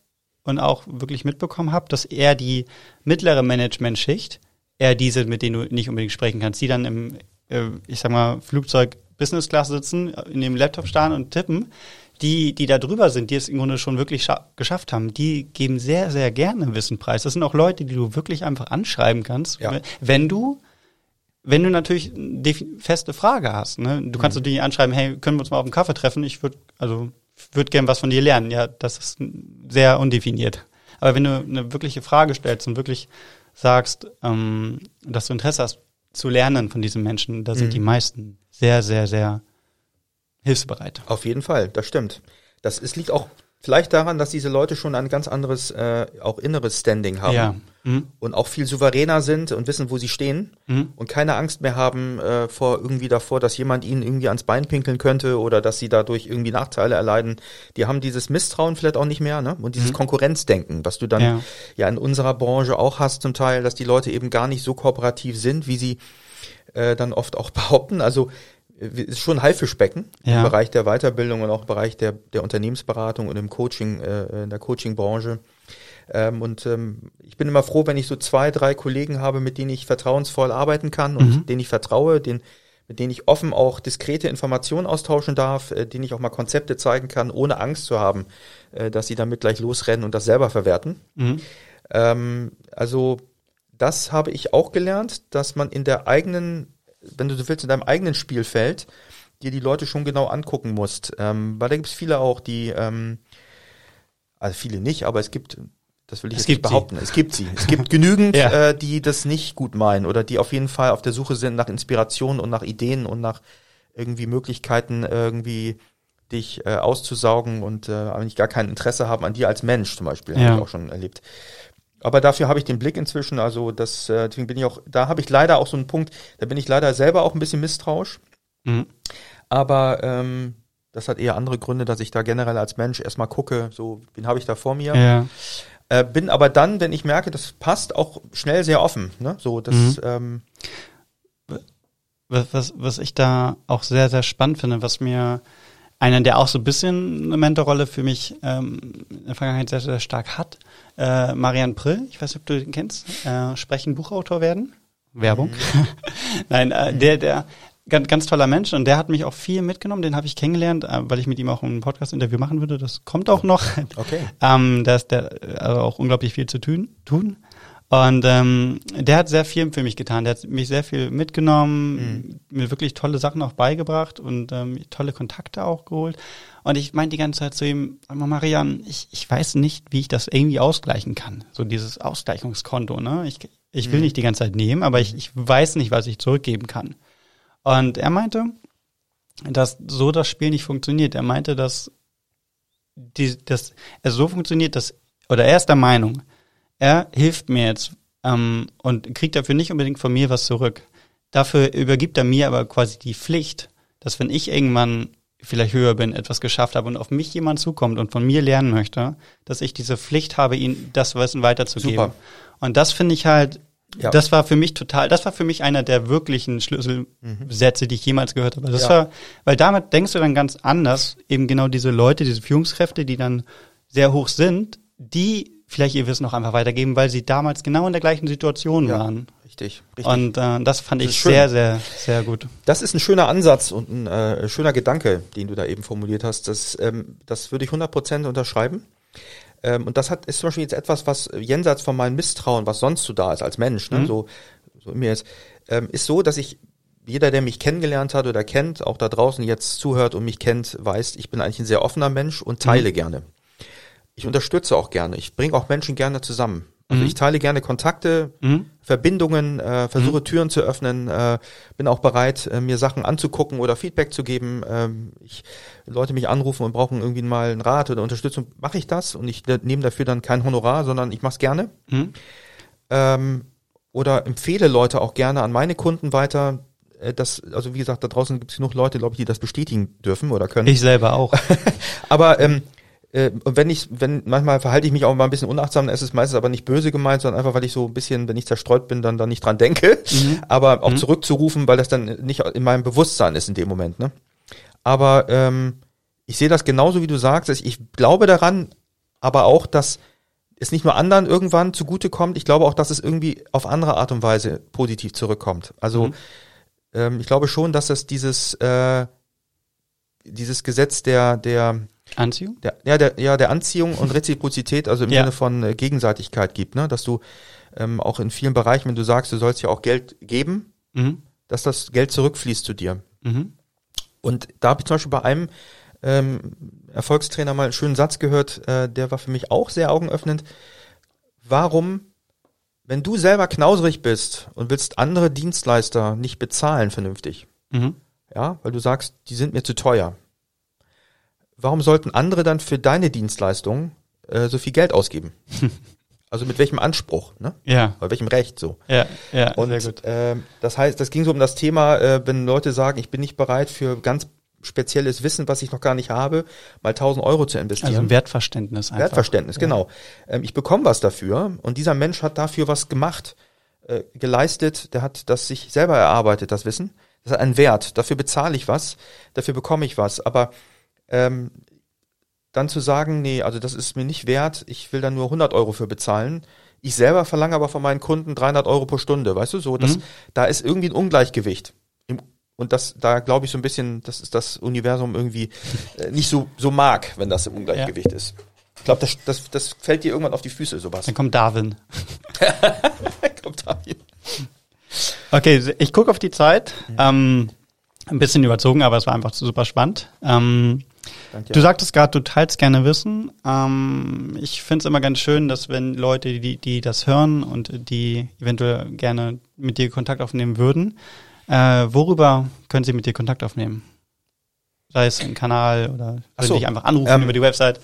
und auch wirklich mitbekommen habe, dass eher die mittlere Managementschicht, eher diese, mit denen du nicht unbedingt sprechen kannst, die dann im, äh, ich sag mal, Flugzeug Business Class sitzen, in dem Laptop starren und tippen, die, die da drüber sind, die es im Grunde schon wirklich geschafft haben, die geben sehr, sehr gerne Wissen preis. Das sind auch Leute, die du wirklich einfach anschreiben kannst, ja. wenn du wenn du natürlich eine feste Frage hast, ne? Du kannst mhm. natürlich anschreiben, hey, können wir uns mal auf einen Kaffee treffen? Ich würde, also würde gern was von dir lernen. Ja, das ist sehr undefiniert. Aber wenn du eine wirkliche Frage stellst und wirklich sagst, ähm, dass du Interesse hast zu lernen von diesen Menschen, da sind mhm. die meisten sehr, sehr, sehr hilfsbereit. Auf jeden Fall, das stimmt. Das ist, liegt auch Vielleicht daran, dass diese Leute schon ein ganz anderes, äh, auch inneres Standing haben. Ja. Mhm. Und auch viel souveräner sind und wissen, wo sie stehen. Mhm. Und keine Angst mehr haben äh, vor irgendwie davor, dass jemand ihnen irgendwie ans Bein pinkeln könnte oder dass sie dadurch irgendwie Nachteile erleiden. Die haben dieses Misstrauen vielleicht auch nicht mehr, ne? Und dieses mhm. Konkurrenzdenken, was du dann ja. ja in unserer Branche auch hast zum Teil, dass die Leute eben gar nicht so kooperativ sind, wie sie äh, dann oft auch behaupten. Also ist schon ein Haifischbecken ja. im Bereich der Weiterbildung und auch im Bereich der, der Unternehmensberatung und im Coaching, äh, in der Coachingbranche. Ähm, und ähm, ich bin immer froh, wenn ich so zwei, drei Kollegen habe, mit denen ich vertrauensvoll arbeiten kann und mhm. denen ich vertraue, den, mit denen ich offen auch diskrete Informationen austauschen darf, äh, denen ich auch mal Konzepte zeigen kann, ohne Angst zu haben, äh, dass sie damit gleich losrennen und das selber verwerten. Mhm. Ähm, also das habe ich auch gelernt, dass man in der eigenen wenn du so willst, in deinem eigenen Spielfeld dir die Leute schon genau angucken musst. Ähm, weil da gibt es viele auch, die, ähm, also viele nicht, aber es gibt, das will ich es jetzt nicht behaupten, sie. es gibt sie. Es gibt genügend, ja. äh, die das nicht gut meinen oder die auf jeden Fall auf der Suche sind nach Inspiration und nach Ideen und nach irgendwie Möglichkeiten, irgendwie dich äh, auszusaugen und äh, eigentlich gar kein Interesse haben an dir als Mensch zum Beispiel, ja. habe ich auch schon erlebt. Aber dafür habe ich den Blick inzwischen, also das, äh, deswegen bin ich auch, da habe ich leider auch so einen Punkt, da bin ich leider selber auch ein bisschen misstrauisch. Mhm. Aber ähm, das hat eher andere Gründe, dass ich da generell als Mensch erstmal gucke, so, wen habe ich da vor mir? Ja. Äh, bin aber dann, wenn ich merke, das passt, auch schnell sehr offen. Ne? So, das, mhm. ähm, was, was, was ich da auch sehr, sehr spannend finde, was mir einer, der auch so ein bisschen eine Mentorrolle für mich ähm, in der Vergangenheit sehr, sehr stark hat. Äh, Marian Prill, ich weiß nicht, ob du den kennst, äh, sprechen Buchautor werden. Werbung. Mhm. Nein, äh, der, der ganz, ganz toller Mensch und der hat mich auch viel mitgenommen, den habe ich kennengelernt, äh, weil ich mit ihm auch ein Podcast-Interview machen würde. Das kommt auch noch. Okay. ähm, da ist der also auch unglaublich viel zu tun. tun. Und ähm, der hat sehr viel für mich getan. Der hat mich sehr viel mitgenommen, mhm. mir wirklich tolle Sachen auch beigebracht und ähm, tolle Kontakte auch geholt. Und ich meinte die ganze Zeit zu ihm, Marian, ich, ich weiß nicht, wie ich das irgendwie ausgleichen kann. So dieses Ausgleichungskonto, ne? Ich, ich will mhm. nicht die ganze Zeit nehmen, aber ich, ich weiß nicht, was ich zurückgeben kann. Und er meinte, dass so das Spiel nicht funktioniert. Er meinte, dass die, dass es so funktioniert, dass, oder er ist der Meinung, er hilft mir jetzt ähm, und kriegt dafür nicht unbedingt von mir was zurück. dafür übergibt er mir aber quasi die Pflicht, dass wenn ich irgendwann vielleicht höher bin, etwas geschafft habe und auf mich jemand zukommt und von mir lernen möchte, dass ich diese Pflicht habe, ihm das Wissen weiterzugeben. Super. Und das finde ich halt, ja. das war für mich total, das war für mich einer der wirklichen Schlüsselsätze, mhm. die ich jemals gehört habe. Das ja. war, weil damit denkst du dann ganz anders, eben genau diese Leute, diese Führungskräfte, die dann sehr hoch sind, die vielleicht ihr Wissen auch einfach weitergeben, weil sie damals genau in der gleichen Situation ja. waren. Richtig, richtig. Und äh, das fand das ich sehr, sehr, sehr gut. Das ist ein schöner Ansatz und ein äh, schöner Gedanke, den du da eben formuliert hast. Das, ähm, das würde ich 100% unterschreiben. Ähm, und das hat, ist zum Beispiel jetzt etwas, was jenseits von meinem Misstrauen, was sonst so da ist als Mensch, ne, mhm. so, so in mir ist, ähm, ist so, dass ich jeder, der mich kennengelernt hat oder kennt, auch da draußen jetzt zuhört und mich kennt, weiß, ich bin eigentlich ein sehr offener Mensch und teile mhm. gerne. Ich unterstütze auch gerne. Ich bringe auch Menschen gerne zusammen. Also mhm. ich teile gerne Kontakte, mhm. Verbindungen, äh, versuche mhm. Türen zu öffnen, äh, bin auch bereit, äh, mir Sachen anzugucken oder Feedback zu geben. Ähm, ich, Leute mich anrufen und brauchen irgendwie mal einen Rat oder Unterstützung, mache ich das und ich nehme dafür dann kein Honorar, sondern ich mache es gerne. Mhm. Ähm, oder empfehle Leute auch gerne an meine Kunden weiter. Äh, das, also wie gesagt, da draußen gibt es genug Leute, glaube ich, die das bestätigen dürfen oder können. Ich selber auch. Aber ähm, äh, und wenn ich, wenn, manchmal verhalte ich mich auch mal ein bisschen unachtsam, dann ist es meistens aber nicht böse gemeint, sondern einfach, weil ich so ein bisschen, wenn ich zerstreut bin, dann da nicht dran denke. Mhm. Aber auch mhm. zurückzurufen, weil das dann nicht in meinem Bewusstsein ist in dem Moment, ne? Aber ähm, ich sehe das genauso, wie du sagst. Ich glaube daran, aber auch, dass es nicht nur anderen irgendwann zugutekommt. Ich glaube auch, dass es irgendwie auf andere Art und Weise positiv zurückkommt. Also mhm. ähm, ich glaube schon, dass es dieses äh, dieses Gesetz der der Anziehung? Der, ja, der, ja, der Anziehung und Reziprozität, also im ja. Sinne von äh, Gegenseitigkeit gibt, ne? dass du ähm, auch in vielen Bereichen, wenn du sagst, du sollst ja auch Geld geben, mhm. dass das Geld zurückfließt zu dir. Mhm. Und da habe ich zum Beispiel bei einem ähm, Erfolgstrainer mal einen schönen Satz gehört, äh, der war für mich auch sehr augenöffnend. Warum, wenn du selber knauserig bist und willst andere Dienstleister nicht bezahlen vernünftig, mhm. ja, weil du sagst, die sind mir zu teuer, warum sollten andere dann für deine Dienstleistung äh, so viel Geld ausgeben? Also mit welchem Anspruch, ne? Ja. Bei welchem Recht so. Ja, ja. Und sehr gut. Äh, das heißt, das ging so um das Thema, äh, wenn Leute sagen, ich bin nicht bereit für ganz spezielles Wissen, was ich noch gar nicht habe, mal 1000 Euro zu investieren. Also ein Wertverständnis einfach. Wertverständnis, genau. Ähm, ich bekomme was dafür und dieser Mensch hat dafür was gemacht, äh, geleistet, der hat das sich selber erarbeitet, das Wissen. Das hat einen Wert. Dafür bezahle ich was, dafür bekomme ich was. Aber ähm, dann zu sagen, nee, also das ist mir nicht wert, ich will da nur 100 Euro für bezahlen. Ich selber verlange aber von meinen Kunden 300 Euro pro Stunde, weißt du, so, das, mhm. da ist irgendwie ein Ungleichgewicht. Und das, da glaube ich so ein bisschen, dass ist das Universum irgendwie äh, nicht so, so mag, wenn das im Ungleichgewicht ja. ist. Ich glaube, das, das, das fällt dir irgendwann auf die Füße, sowas. Dann kommt Darwin. kommt Darwin. Okay, ich gucke auf die Zeit. Mhm. Ähm, ein bisschen überzogen, aber es war einfach super spannend. Ähm, Danke. Du sagtest gerade, du teilst gerne Wissen. Ähm, ich finde es immer ganz schön, dass wenn Leute, die, die das hören und die eventuell gerne mit dir Kontakt aufnehmen würden, äh, worüber können sie mit dir Kontakt aufnehmen? Sei es ein Kanal oder können so, dich einfach anrufen ähm, über die Website?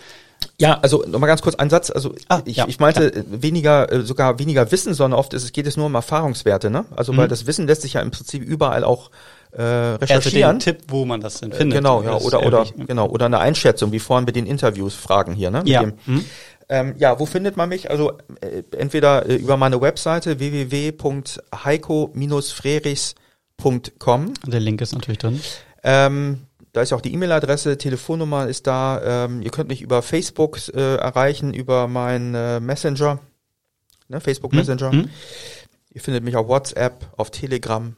Ja, also nochmal ganz kurz ein Satz. Also ah, ich, ja, ich meinte ja. weniger, äh, sogar weniger Wissen, sondern oft ist, es geht es nur um Erfahrungswerte. Ne? Also mhm. weil das Wissen lässt sich ja im Prinzip überall auch äh, recherchieren. Also den Tipp, wo man das denn findet. Genau, ja, oder oder genau oder eine Einschätzung, wie vorhin mit den Interviews fragen hier. Ne? Ja. Mhm. ähm, ja, wo findet man mich? Also äh, entweder äh, über meine Webseite www.heiko-frerichs.com. Der Link ist natürlich drin. Ähm, da ist auch die E-Mail-Adresse, Telefonnummer ist da. Ähm, ihr könnt mich über Facebook äh, erreichen, über meinen äh, Messenger, ne, Facebook hm? Messenger. Hm? Ihr findet mich auf WhatsApp, auf Telegram,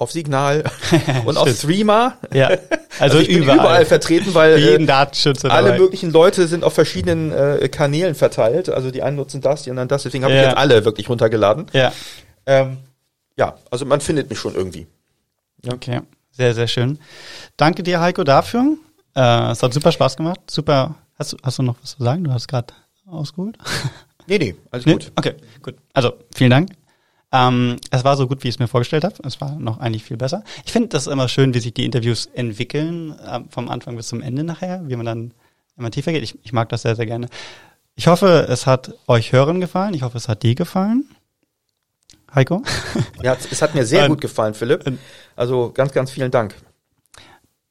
auf Signal und auf Threema. Ja, also, also ich überall. bin überall vertreten, weil jeden äh, Datenschützer alle dabei. möglichen Leute sind auf verschiedenen äh, Kanälen verteilt. Also die einen nutzen das, die anderen das. Deswegen habe ja. ich jetzt alle wirklich runtergeladen. Ja. Ähm, ja, also man findet mich schon irgendwie. Okay. Sehr, sehr schön. Danke dir, Heiko, dafür. Äh, es hat super Spaß gemacht. Super. Hast du, hast du noch was zu sagen? Du hast gerade ausgeholt. Nee, nee, alles nee? gut. Okay, gut. Also, vielen Dank. Ähm, es war so gut, wie ich es mir vorgestellt habe. Es war noch eigentlich viel besser. Ich finde das immer schön, wie sich die Interviews entwickeln, äh, vom Anfang bis zum Ende nachher, wie man dann immer tiefer geht. Ich, ich mag das sehr, sehr gerne. Ich hoffe, es hat euch Hörern gefallen. Ich hoffe, es hat dir gefallen. Heiko. Ja, es hat mir sehr gut gefallen, Philipp. Also ganz, ganz vielen Dank.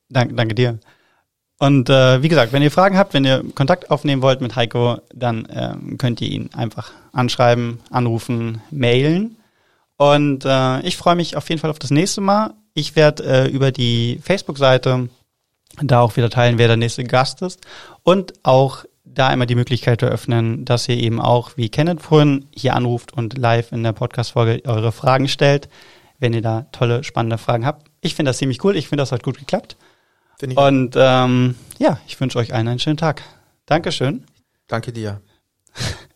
Dank, danke dir. Und äh, wie gesagt, wenn ihr Fragen habt, wenn ihr Kontakt aufnehmen wollt mit Heiko, dann ähm, könnt ihr ihn einfach anschreiben, anrufen, mailen. Und äh, ich freue mich auf jeden Fall auf das nächste Mal. Ich werde äh, über die Facebook-Seite da auch wieder teilen, wer der nächste Gast ist. Und auch da immer die Möglichkeit eröffnen, dass ihr eben auch, wie Kenneth vorhin, hier anruft und live in der Podcast-Folge eure Fragen stellt, wenn ihr da tolle, spannende Fragen habt. Ich finde das ziemlich cool. Ich finde, das hat gut geklappt. Und ähm, ja, ich wünsche euch allen einen schönen Tag. Dankeschön. Danke dir.